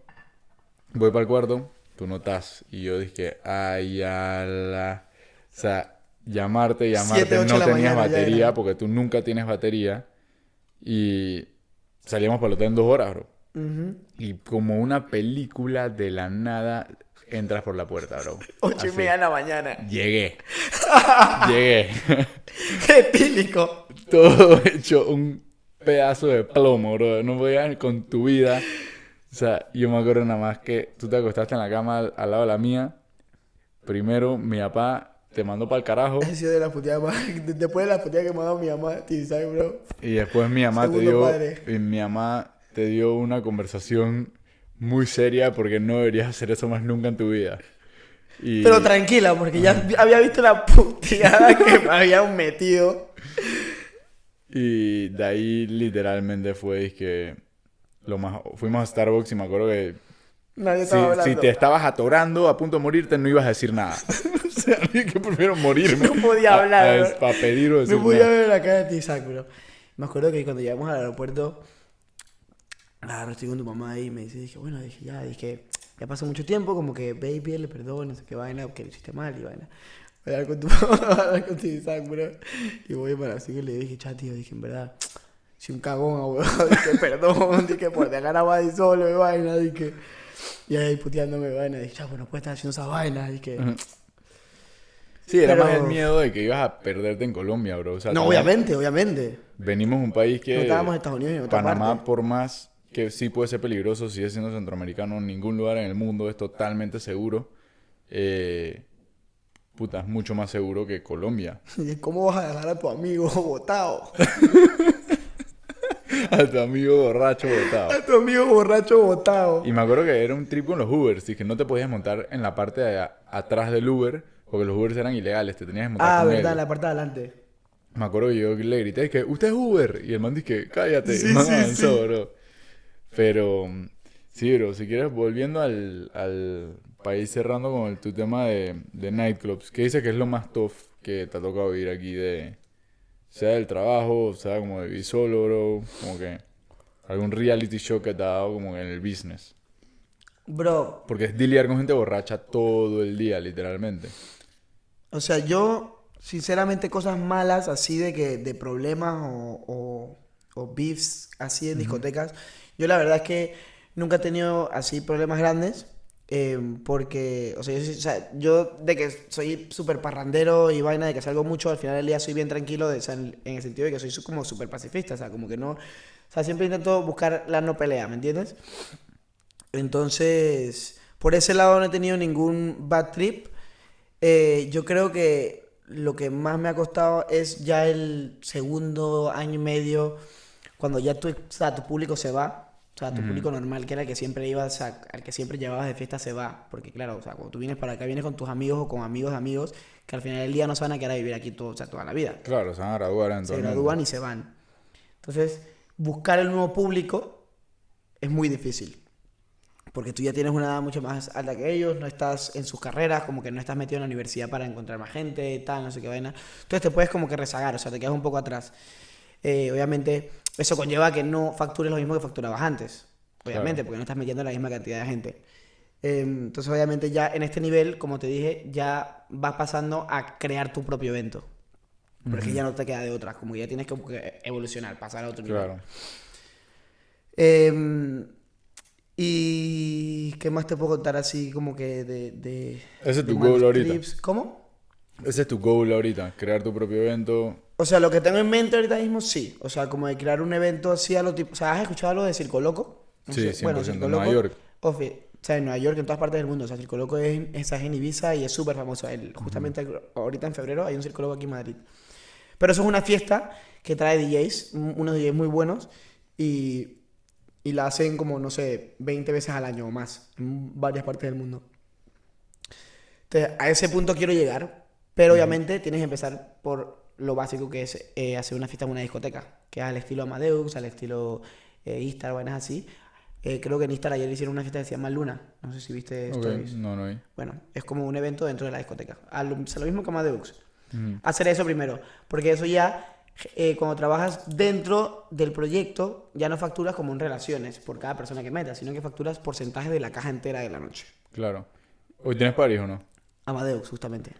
Voy para el cuarto, tú no estás. Y yo dije, ay, ala. O sea, llamarte, llamarte, Siete, no tenías batería porque tú nunca tienes batería. Y salíamos para el hotel en dos horas, bro. Ujú. Y como una película de la nada, entras por la puerta, bro. Ocho y media de la mañana. Llegué. Llegué. ¡Qué pílico! Todo hecho un pedazo de plomo, bro. No podías con tu vida. O sea, yo me acuerdo nada más que tú te acostaste en la cama al, al lado de la mía. Primero, mi papá te mandó para el carajo. He sido de la puteada más. Después de la puteada que me ha dado mi mamá, ¿sabes, bro? Y después mi mamá te dio. padre. y mi mamá te dio una conversación muy seria porque no deberías hacer eso más nunca en tu vida. Y, Pero tranquila, porque ya había visto la puteada que me habían metido. y de ahí literalmente fue que lo más fuimos a Starbucks y me acuerdo que Nadie si, estaba si te estabas atorando a punto de morirte no ibas a decir nada. o sea, dije que prefiero morirme. No podía hablar. Para pedir o decir No podía nada. ver la cara de bro. Me acuerdo que cuando llegamos al aeropuerto, claro, estoy con tu mamá ahí y me dice, dije, bueno, dije, ya, dije, ya pasó mucho tiempo, como que, baby, pídele perdón, no sé qué vaina, que lo hiciste mal y vaina. Voy a hablar con tu mamá, voy a hablar con bro. Y voy para así que le dije, chat, tío, dije, en verdad, soy un cagón, abuelo. Dije, perdón, dije, por dejar a Buddy solo y vaina, dije. Y ahí puteándome, vaina, dije, chapo, no puedes estar haciendo esa vaina, dije. Ujú. Sí, era Pero- más el miedo de que ibas a perderte en Colombia, bro. O sea, No, obviamente, obviamente. Venimos a un país que... No estábamos en Estados Unidos y en otra Panamá, parte. por más que sí puede ser peligroso, sigue siendo centroamericano, ningún lugar en el mundo es totalmente seguro. Eh, puta, es mucho más seguro que Colombia. Y ¿Cómo vas a dejar a tu amigo botado? a tu amigo borracho botado. A tu amigo borracho botado. Y me acuerdo que era un trip con los Ubers, y que no te podías montar en la parte de a- atrás del Uber, porque los Ubers eran ilegales, te tenías que montar Ah, con verdad, él. la parte de adelante. Me acuerdo que yo le grité que usted es Uber. Y el man dice que cállate. Sí, man sí, avanzó, sí. bro. Pero sí, bro, si quieres, volviendo al, al país cerrando con el, tu tema de, de nightclubs, ¿qué dice que es lo más tough que te ha tocado vivir aquí de sea del trabajo, sea como de vivir solo, bro, como que algún reality show que te ha dado como en el business? Bro, Porque es lidiar con gente borracha todo el día, literalmente. o sea, yo, sinceramente, cosas malas así de que, de problemas o, o, o beefs así en discotecas, yo la verdad es que nunca he tenido así problemas grandes. Eh, porque, o sea, yo, o sea, yo de que soy súper parrandero y vaina, de que salgo mucho, al final del día soy bien tranquilo, de, o sea, en, en el sentido de que soy como súper pacifista, o sea, como que no, o sea, siempre intento buscar la no pelea, ¿me entiendes? Entonces, por ese lado no he tenido ningún bad trip. Eh, yo creo que lo que más me ha costado es ya el segundo año y medio, cuando ya tu, o sea, tu público se va. O sea, tu público normal, que era el que siempre ibas a- al que siempre llevabas de fiesta, se va. Porque claro, o sea, cuando tú vienes para acá, vienes con tus amigos o con amigos de amigos, que al final del día no se van a quedar a vivir aquí todo, o sea, toda la vida Claro, se van a graduar se entonces. gradúan y se van. Entonces, buscar el nuevo público es muy difícil. Porque tú ya tienes una edad mucho más alta que ellos, no estás en sus carreras, como que no estás metido en la universidad para encontrar más gente, tal, no sé qué vaina. Entonces te puedes como que rezagar, o sea, te quedas un poco atrás. Eh, obviamente, eso conlleva que no factures lo mismo que facturabas antes. Obviamente, Claro. porque no estás metiendo la misma cantidad de gente. Eh, entonces, obviamente, ya en este nivel, como te dije, ya vas pasando a crear tu propio evento. Porque ya no te queda de otra, como ya tienes que evolucionar, pasar a otro nivel. Claro. Eh, y qué más te puedo contar así como que de... de Ese es de tu goal ahorita. ¿Cómo? Ese es tu goal ahorita, crear tu propio evento. O sea, lo que tengo en mente ahorita mismo, sí. O sea, como de crear un evento así a lo tipo... O sea, ¿has escuchado lo de Circo Loco? No Sí, sé. Bueno, 100%, Circo en Nueva York. o sea, en Nueva York, en todas partes del mundo. O sea, Circo Loco es, es en Ibiza y es súper famoso. El- justamente ahorita en febrero hay un Circo Loco aquí en Madrid. Pero eso es una fiesta que trae DJs, un- unos DJs muy buenos, y, y la hacen como, no sé, 20 veces al año o más, en varias partes del mundo. Entonces, a ese punto quiero llegar, pero obviamente tienes que empezar por lo básico que es eh, hacer una fiesta en una discoteca, que es al estilo Amadeus, al estilo eh, Istar, vainas así. Eh, creo que en Istar ayer hicieron una fiesta que se llama Luna, no sé si viste Ok, stories. No, no hay. Bueno, es como un evento dentro de la discoteca. A lo, o sea, lo mismo que Amadeus. Hacer eso primero, porque eso ya, eh, cuando trabajas dentro del proyecto, ya no facturas como en relaciones por cada persona que metas, sino que facturas porcentaje de la caja entera de la noche. Claro. ¿Hoy tienes París o no? Amadeus, justamente.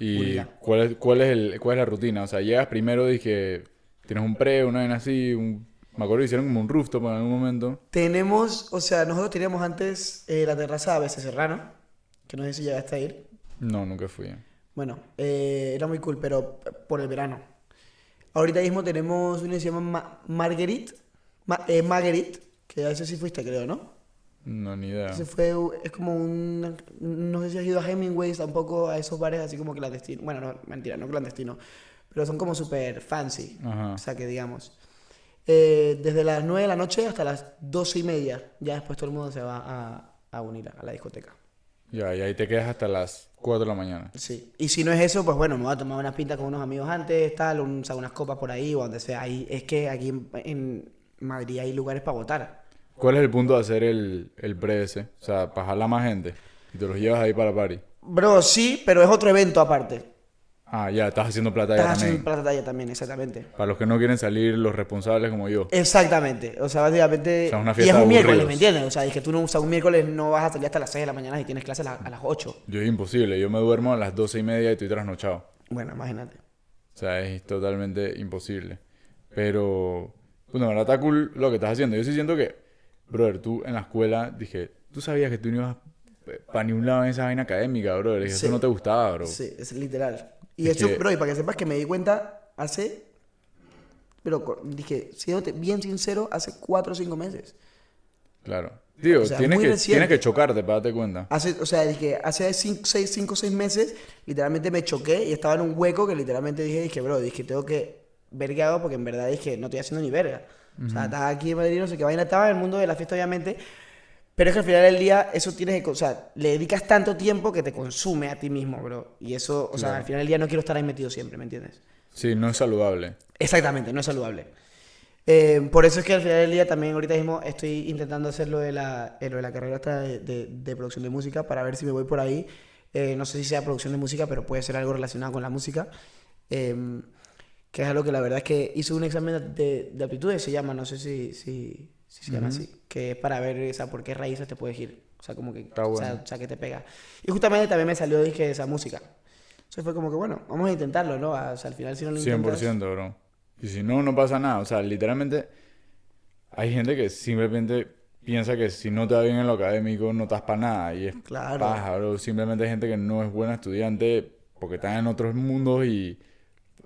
¿Y cuál es, cuál, es el, cuál es la rutina? O sea, llegas primero, dije, tienes un pre, una vaina así, un... me acuerdo que hicieron como un rooftop en algún momento. Tenemos, o sea, nosotros teníamos antes eh, la terraza ABC Serrano, que no sé si llegaste a ir. No, nunca fui. Bueno, eh, era muy cool, pero por el verano. Ahorita mismo tenemos uno que se llama Ma- Marguerite, Ma- eh, Marguerite, que a ese sí fuiste, creo, ¿no? No, ni idea. Fue, es como un, no sé si has ido a Hemingway's tampoco, a esos bares así como clandestinos. Bueno, no, mentira, no clandestinos, pero son como súper fancy, Ajá. o sea que digamos. Eh, desde las 9 de la noche hasta las 12 y media, ya después todo el mundo se va a, a unir a, a la discoteca. Ya, y ahí te quedas hasta las 4 de la mañana. Sí. Y si no es eso, pues bueno, me voy a tomar unas pintas con unos amigos antes, tal, un- o sea, unas copas por ahí o donde sea. Ahí, es que aquí en, en Madrid hay lugares para votar. ¿Cuál es el punto de hacer el, el pre ese? O sea, para jalar más gente. Y te los llevas ahí para París. Bro, sí, pero es otro evento aparte. Ah, ya, estás haciendo plata ya Estás también. haciendo plata talla también, exactamente. Para los que no quieren salir, los responsables como yo. Exactamente. O sea, básicamente. O sea, una y fiesta es de un miércoles, ¿me entiendes? O sea, es que tú no, o sea, un miércoles no vas a salir hasta las 6 de la mañana y tienes clase a, la- a las 8. Yo es imposible. Yo me duermo a las 12 y media y estoy trasnochado. Bueno, imagínate. O sea, es totalmente imposible. Pero, bueno, la verdad está cool lo que estás haciendo. Yo sí siento que, brother, tú en la escuela, dije, tú sabías que tú no ibas para ni un lado en esa vaina académica, brother. Dije, Sí. Eso no te gustaba, bro. Sí, es literal. Y Es eso, que- bro, y para que sepas que me di cuenta hace. Pero dije, siéndote bien sincero, hace 4 o 5 meses. Claro. Tío, O sea, tienes, que, reciente. tienes que chocarte para darte cuenta. Hace, o sea, dije, hace 5 o 6 meses, literalmente me choqué y estaba en un hueco que literalmente dije, dije, bro, dije, tengo que ver qué hago porque en verdad dije, no estoy haciendo ni verga. O sea, estaba aquí en Madrid, no sé qué vaina, estaba en el mundo de la fiesta, obviamente. Pero es que al final del día, eso tienes que, o sea, le dedicas tanto tiempo que te consume a ti mismo, bro. Y eso, o sea, Claro. al final del día no quiero estar ahí metido siempre, ¿me entiendes? Sí, no es saludable. Exactamente, no es saludable. Eh, por eso es que al final del día también ahorita mismo estoy intentando hacer lo de la, eh, lo de la carrera esta de, de- de producción de música para ver si me voy por ahí. Eh, no sé si sea producción de música, pero puede ser algo relacionado con la música. Em, que es algo que la verdad es que hice un examen de, de aptitudes, se llama, no sé si, si, si se llama así, que es para ver o sea, por qué raíces te puedes ir. O sea, como que, Está o sea, bueno. o sea, que te pega. Y justamente también me salió, dije, esa música. Entonces fue como que, bueno, vamos a intentarlo, ¿no? O sea, al final si no lo intentas... 100%, bro. Y si no, no pasa nada. O sea, literalmente hay gente que simplemente piensa que si no te va bien en lo académico no estás para nada. Y es Claro. paja, bro. Simplemente hay gente que no es buena estudiante porque está en otros mundos y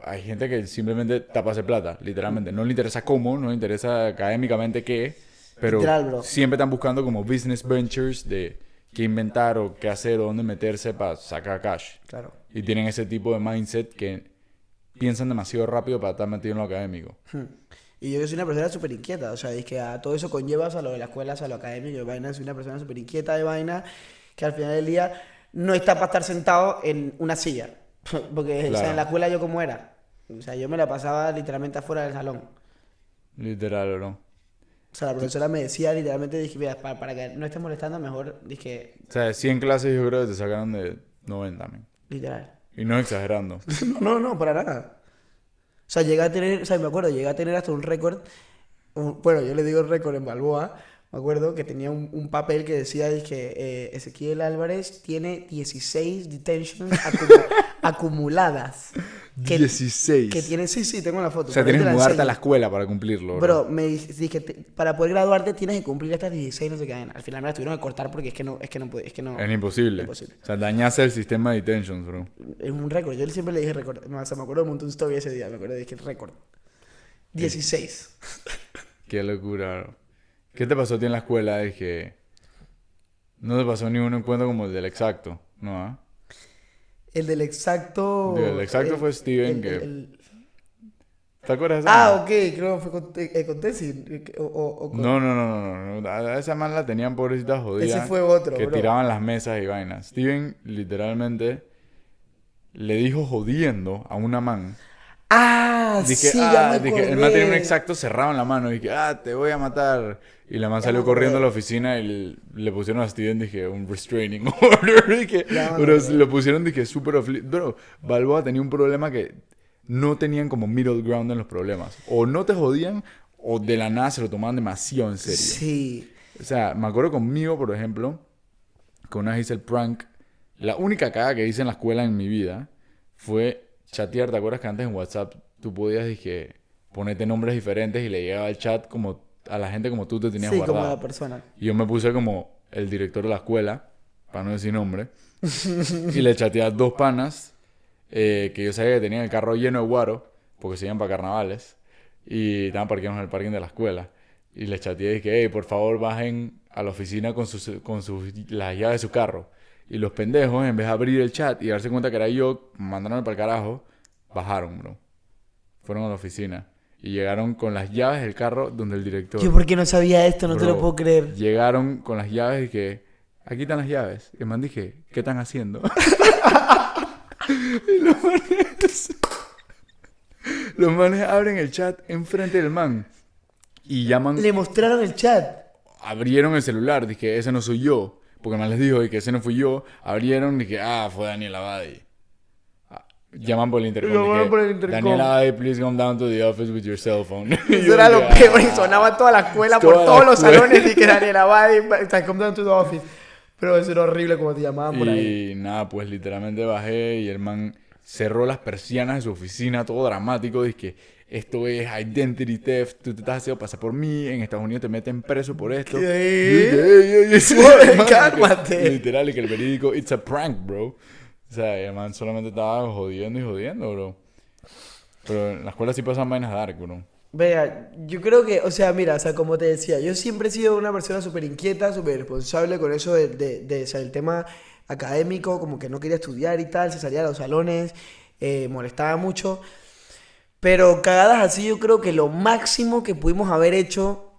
hay gente que simplemente tapa hacer plata, literalmente. No le interesa cómo, no le interesa académicamente qué, pero Literal, siempre están buscando como business ventures de qué inventar o qué hacer o dónde meterse para sacar cash. Claro. Y tienen ese tipo de mindset que piensan demasiado rápido para estar metidos en lo académico. Hmm. Y yo que soy una persona súper inquieta, o sea, es que a todo eso conllevas a lo de la escuela, a lo académico, de vaina, soy una persona súper inquieta de vaina, que al final del día no está para estar sentado en una silla. Porque, o sea, en la escuela yo como era. O sea, yo me la pasaba literalmente afuera del salón. Literal, bro. O sea, la profesora me decía literalmente, dije, mira, para, para que no estés molestando, mejor, dije, O sea, de 100 clases yo creo que te sacaron de 90, man. literal. Y no exagerando. No, no, no, para nada. O sea, llegué a tener, o sea, me acuerdo, llegué a tener hasta un récord, un- bueno, yo le digo récord en Balboa, me acuerdo que tenía un, un papel que decía que eh, Ezequiel Álvarez tiene 16 detentions acumu- acumuladas. Que, 16. que tiene, sí, sí, tengo la foto. O sea, tienes que la mudarte a la escuela para cumplirlo, bro. Bro, me di- dije, te- para poder graduarte tienes que cumplir estas 16, no sé qué. Al final me las tuvieron que cortar porque es que no, es que no, es que no. Es imposible. Imposible. O sea, dañaste el sistema de detentions, bro. Es un récord. Yo siempre le dije récord. No, o sea, me acuerdo de un story ese día. Me acuerdo, dije récord. 16. Qué locura, bro. ¿Qué te pasó a ti en la escuela? Es que no te pasó ni un encuentro como el del exacto, ¿no? ah? El del exacto. El exacto fue Steven, que- ¿Te acuerdas de esa Ah, man? ok, creo que fue con, eh, con Tessie. O, o- o con- No, no, no, no, no. A a esa man la tenían pobrecita jodida. Ese fue otro, Que bro. tiraban las mesas y vainas. Steven literalmente le dijo jodiendo a una man. Ah, Dije, sí, ah, dije, el man tenía un exacto cerrado en la mano. Dije, ah, te voy a matar. Y la man Ya salió corriendo a la oficina y le, pusieron a Steven, dije, un restraining order. Dije, pero lo pusieron, dije, súper Bro, Balboa tenía un problema que no tenían como middle ground en los problemas. O no te jodían, o de la nada se lo tomaban demasiado en serio. Sí. O sea, me acuerdo conmigo, por ejemplo, que una vez hice el prank. La única caga que hice en la escuela en mi vida fue chatear. ¿Te acuerdas que antes en WhatsApp tú podías, dije, ponerte nombres diferentes y le llegaba el chat como a la gente como tú te tenías Sí, como guardado? la persona. Y yo me puse como el director de la escuela, para no decir nombre, y le chateé a dos panas eh, que yo sabía que tenían el carro lleno de guaro, porque se iban para carnavales, y estaban parqueados en el parking de la escuela. Y les chateé y dije, hey, por favor bajen a la oficina con, sus, con sus, las llaves de su carro. Y los pendejos, en vez de abrir el chat y darse cuenta que era yo, mandándome para el carajo, bajaron, bro. Fueron a la oficina. Y llegaron con las llaves del carro donde el director... Yo porque no sabía esto, no te lo Bro, puedo creer. Llegaron con las llaves y que aquí están las llaves. Y man dije, ¿qué están haciendo? y los manes, los manes abren el chat enfrente del man y llaman, Le mostraron el chat. abrieron el celular. Dije, ese no soy yo. Porque man les dijo y que ese no fui yo. Abrieron y dije, ah, fue Daniel Abadi. Ah, Llaman por el intercom. Llaman dije, por el intercom. Daniel Abadi, please come down to the office with your cell phone. Y Eso era lo peor y "Ah". sonaba toda la escuela Toda por todos los escuela. salones y que Daniel Abadi, come down to the office. Pero eso era horrible como te llamaban por ahí. Y nada, pues literalmente bajé y el man cerró las persianas de su oficina, todo dramático. Dice que esto es identity theft, tú te estás haciendo pasar por mí, en Estados Unidos te meten preso por esto. ¿Qué? Y que- cálmate. Literal, y que el verídico, it's a prank, bro. O sea, y el man solamente estaba jodiendo y jodiendo, bro. Pero en la escuela sí pasan vainas dark, bro. Vea, yo creo que, o sea, mira, o sea, como te decía, yo siempre he sido una persona súper inquieta, súper responsable con eso de, de, de, o sea, el tema académico, como que no quería estudiar y tal, se salía a los salones, eh, molestaba mucho. Pero cagadas así, yo creo que lo máximo que pudimos haber hecho,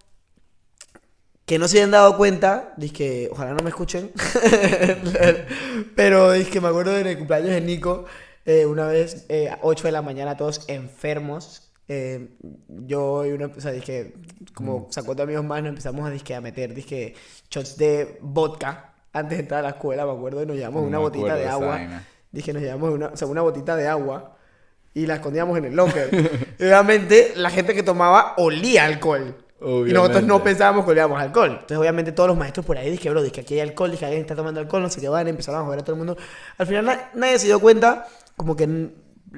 que no se hayan dado cuenta, que ojalá no me escuchen, pero que me acuerdo del cumpleaños de Nico, eh, una vez, eh, a 8 de la mañana, todos enfermos. eh, yo y una, o sea, dije, como sacó de amigos más, nos empezamos a, dizque, a meter, dije, shots de vodka antes de entrar a la escuela, me acuerdo, y nos llevamos No una botita de agua. Dije, nos llevamos una, o sea, una botita de agua y la escondíamos en el locker. Obviamente, la gente que tomaba olía alcohol. Y nosotros no pensábamos que olíamos alcohol. Entonces, obviamente, todos los maestros por ahí dije, bro, dije, aquí hay alcohol, dije, alguien está tomando alcohol, no sé qué van, empezaron a joder a todo el mundo. Al final, na- nadie se dio cuenta, como que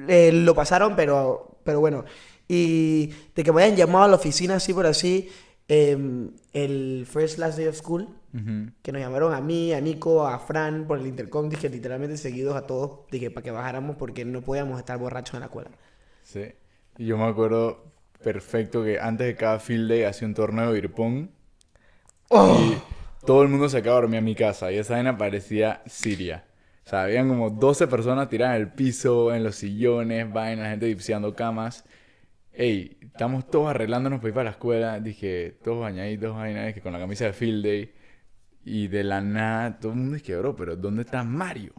eh, lo pasaron, pero, pero bueno. Y de que me hayan llamado a la oficina, así por así, em, el first last day of school, que nos llamaron a mí, a Nico, a Fran por el intercom, dije literalmente seguidos a todos, dije para que bajáramos porque no podíamos estar borrachos en la escuela. Sí. Y yo me acuerdo perfecto que antes de cada field day hacía un torneo de beer pong. Y todo el mundo se acaba de dormir a mi casa. Y esa vaina parecía Siria. O sea, habían como 12 personas tiradas en el piso, en los sillones, vainas, gente dipseando camas. Ey, estamos todos arreglándonos para ir para la escuela. Dije, todos bañaditos, vainas, dije, con la camisa de field day. Y de la nada, todo el mundo dije, bro, pero ¿dónde está Mario?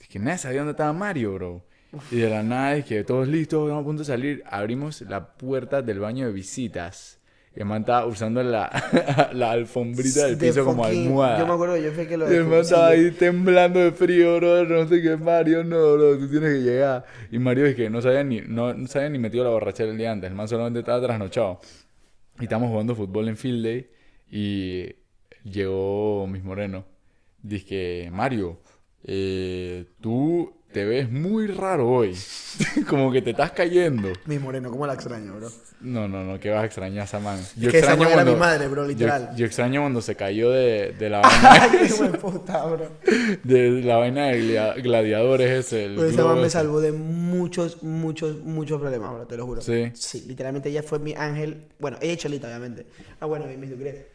Dije, nadie sabía dónde estaba Mario, bro. Y de la nada, dije, todos listos, estamos a punto de salir. Abrimos la puerta del baño de visitas. Y el man estaba usando la, la alfombrita del De piso como fucking- almohada. Yo me acuerdo, yo fui que lo Y el man estaba ahí temblando de frío, bro. No sé qué, Mario, no, bro, tú tienes que llegar. Y Mario dije, no sabía ni, no, no sabía ni metido la borrachera el día antes. El man solamente estaba trasnochado. Y estamos jugando fútbol en Field Day. Y llegó Miss Moreno. Dije, Mario, eh, tú te ves muy raro hoy. Como que te estás cayendo. Mi moreno, ¿cómo la extraño, bro? No, no, no, que vas a extrañar a esa man. Es que esa man era mi madre, bro, literal. Yo, yo extraño cuando se cayó de, de la vaina, Qué buen puta, bro. de la vaina de gladiadores ese. El Pero esa man me salvó de muchos, muchos, muchos problemas, bro, te lo juro. Sí. Sí, literalmente ella fue mi ángel. Bueno, ella y Cholita, obviamente. Ah, bueno, y mis Ducret.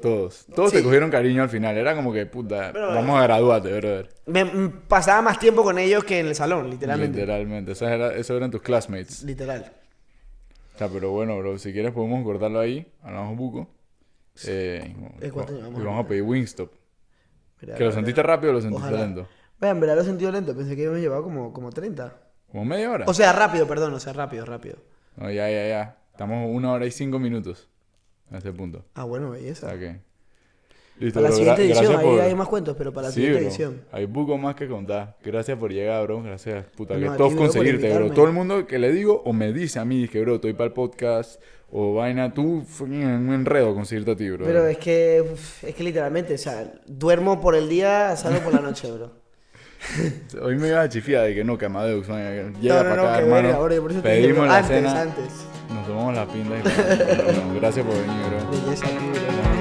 Todos. Todos Sí. te cogieron cariño al final. Era como que, puta, Pero- vamos a graduarte, brother. Me pasaba más tiempo con ellos que en el salón, literalmente. Literalmente. Esos, era- esos eran tus classmates. Literal. O sea, pero bueno, bro, si quieres podemos cortarlo ahí. Hablamos buco. Eh, ¿Eh, cuánto llevamos? y vamos a pedir Wingstop. Mira, ¿Que lo mira. sentiste rápido o lo sentiste Ojalá. lento? Vaya, en verdad lo he sentido lento. Pensé que habíamos llevado como, como 30. ¿Como media hora? O sea, rápido, perdón. O sea, rápido, rápido. No, ya, ya, ya. Estamos una hora y cinco minutos a este punto. Ah, bueno, belleza. que... Listo, Para la siguiente edición, ahí por- hay más cuentos, pero para la Sí, siguiente bro. edición. Hay buco más que contar. Gracias por llegar, bro. Gracias, puta. No, que todos conseguirte, bro. Todo el mundo que le digo o me dice a mí que, bro, estoy para el podcast o vaina, tú un enredo conseguirte a ti, bro. Pero es que, es que literalmente, o sea, duermo por el día, salgo por la noche, bro. Hoy me ibas a chifiar de que no, que Amadeus, vaina, que no, llega no, para no, acá, que hermano. verga, bro, por eso te Pedimos bro, la antes, cena, antes. Nos tomamos la pinta y bueno, gracias por venir, bro. Belleza, bro.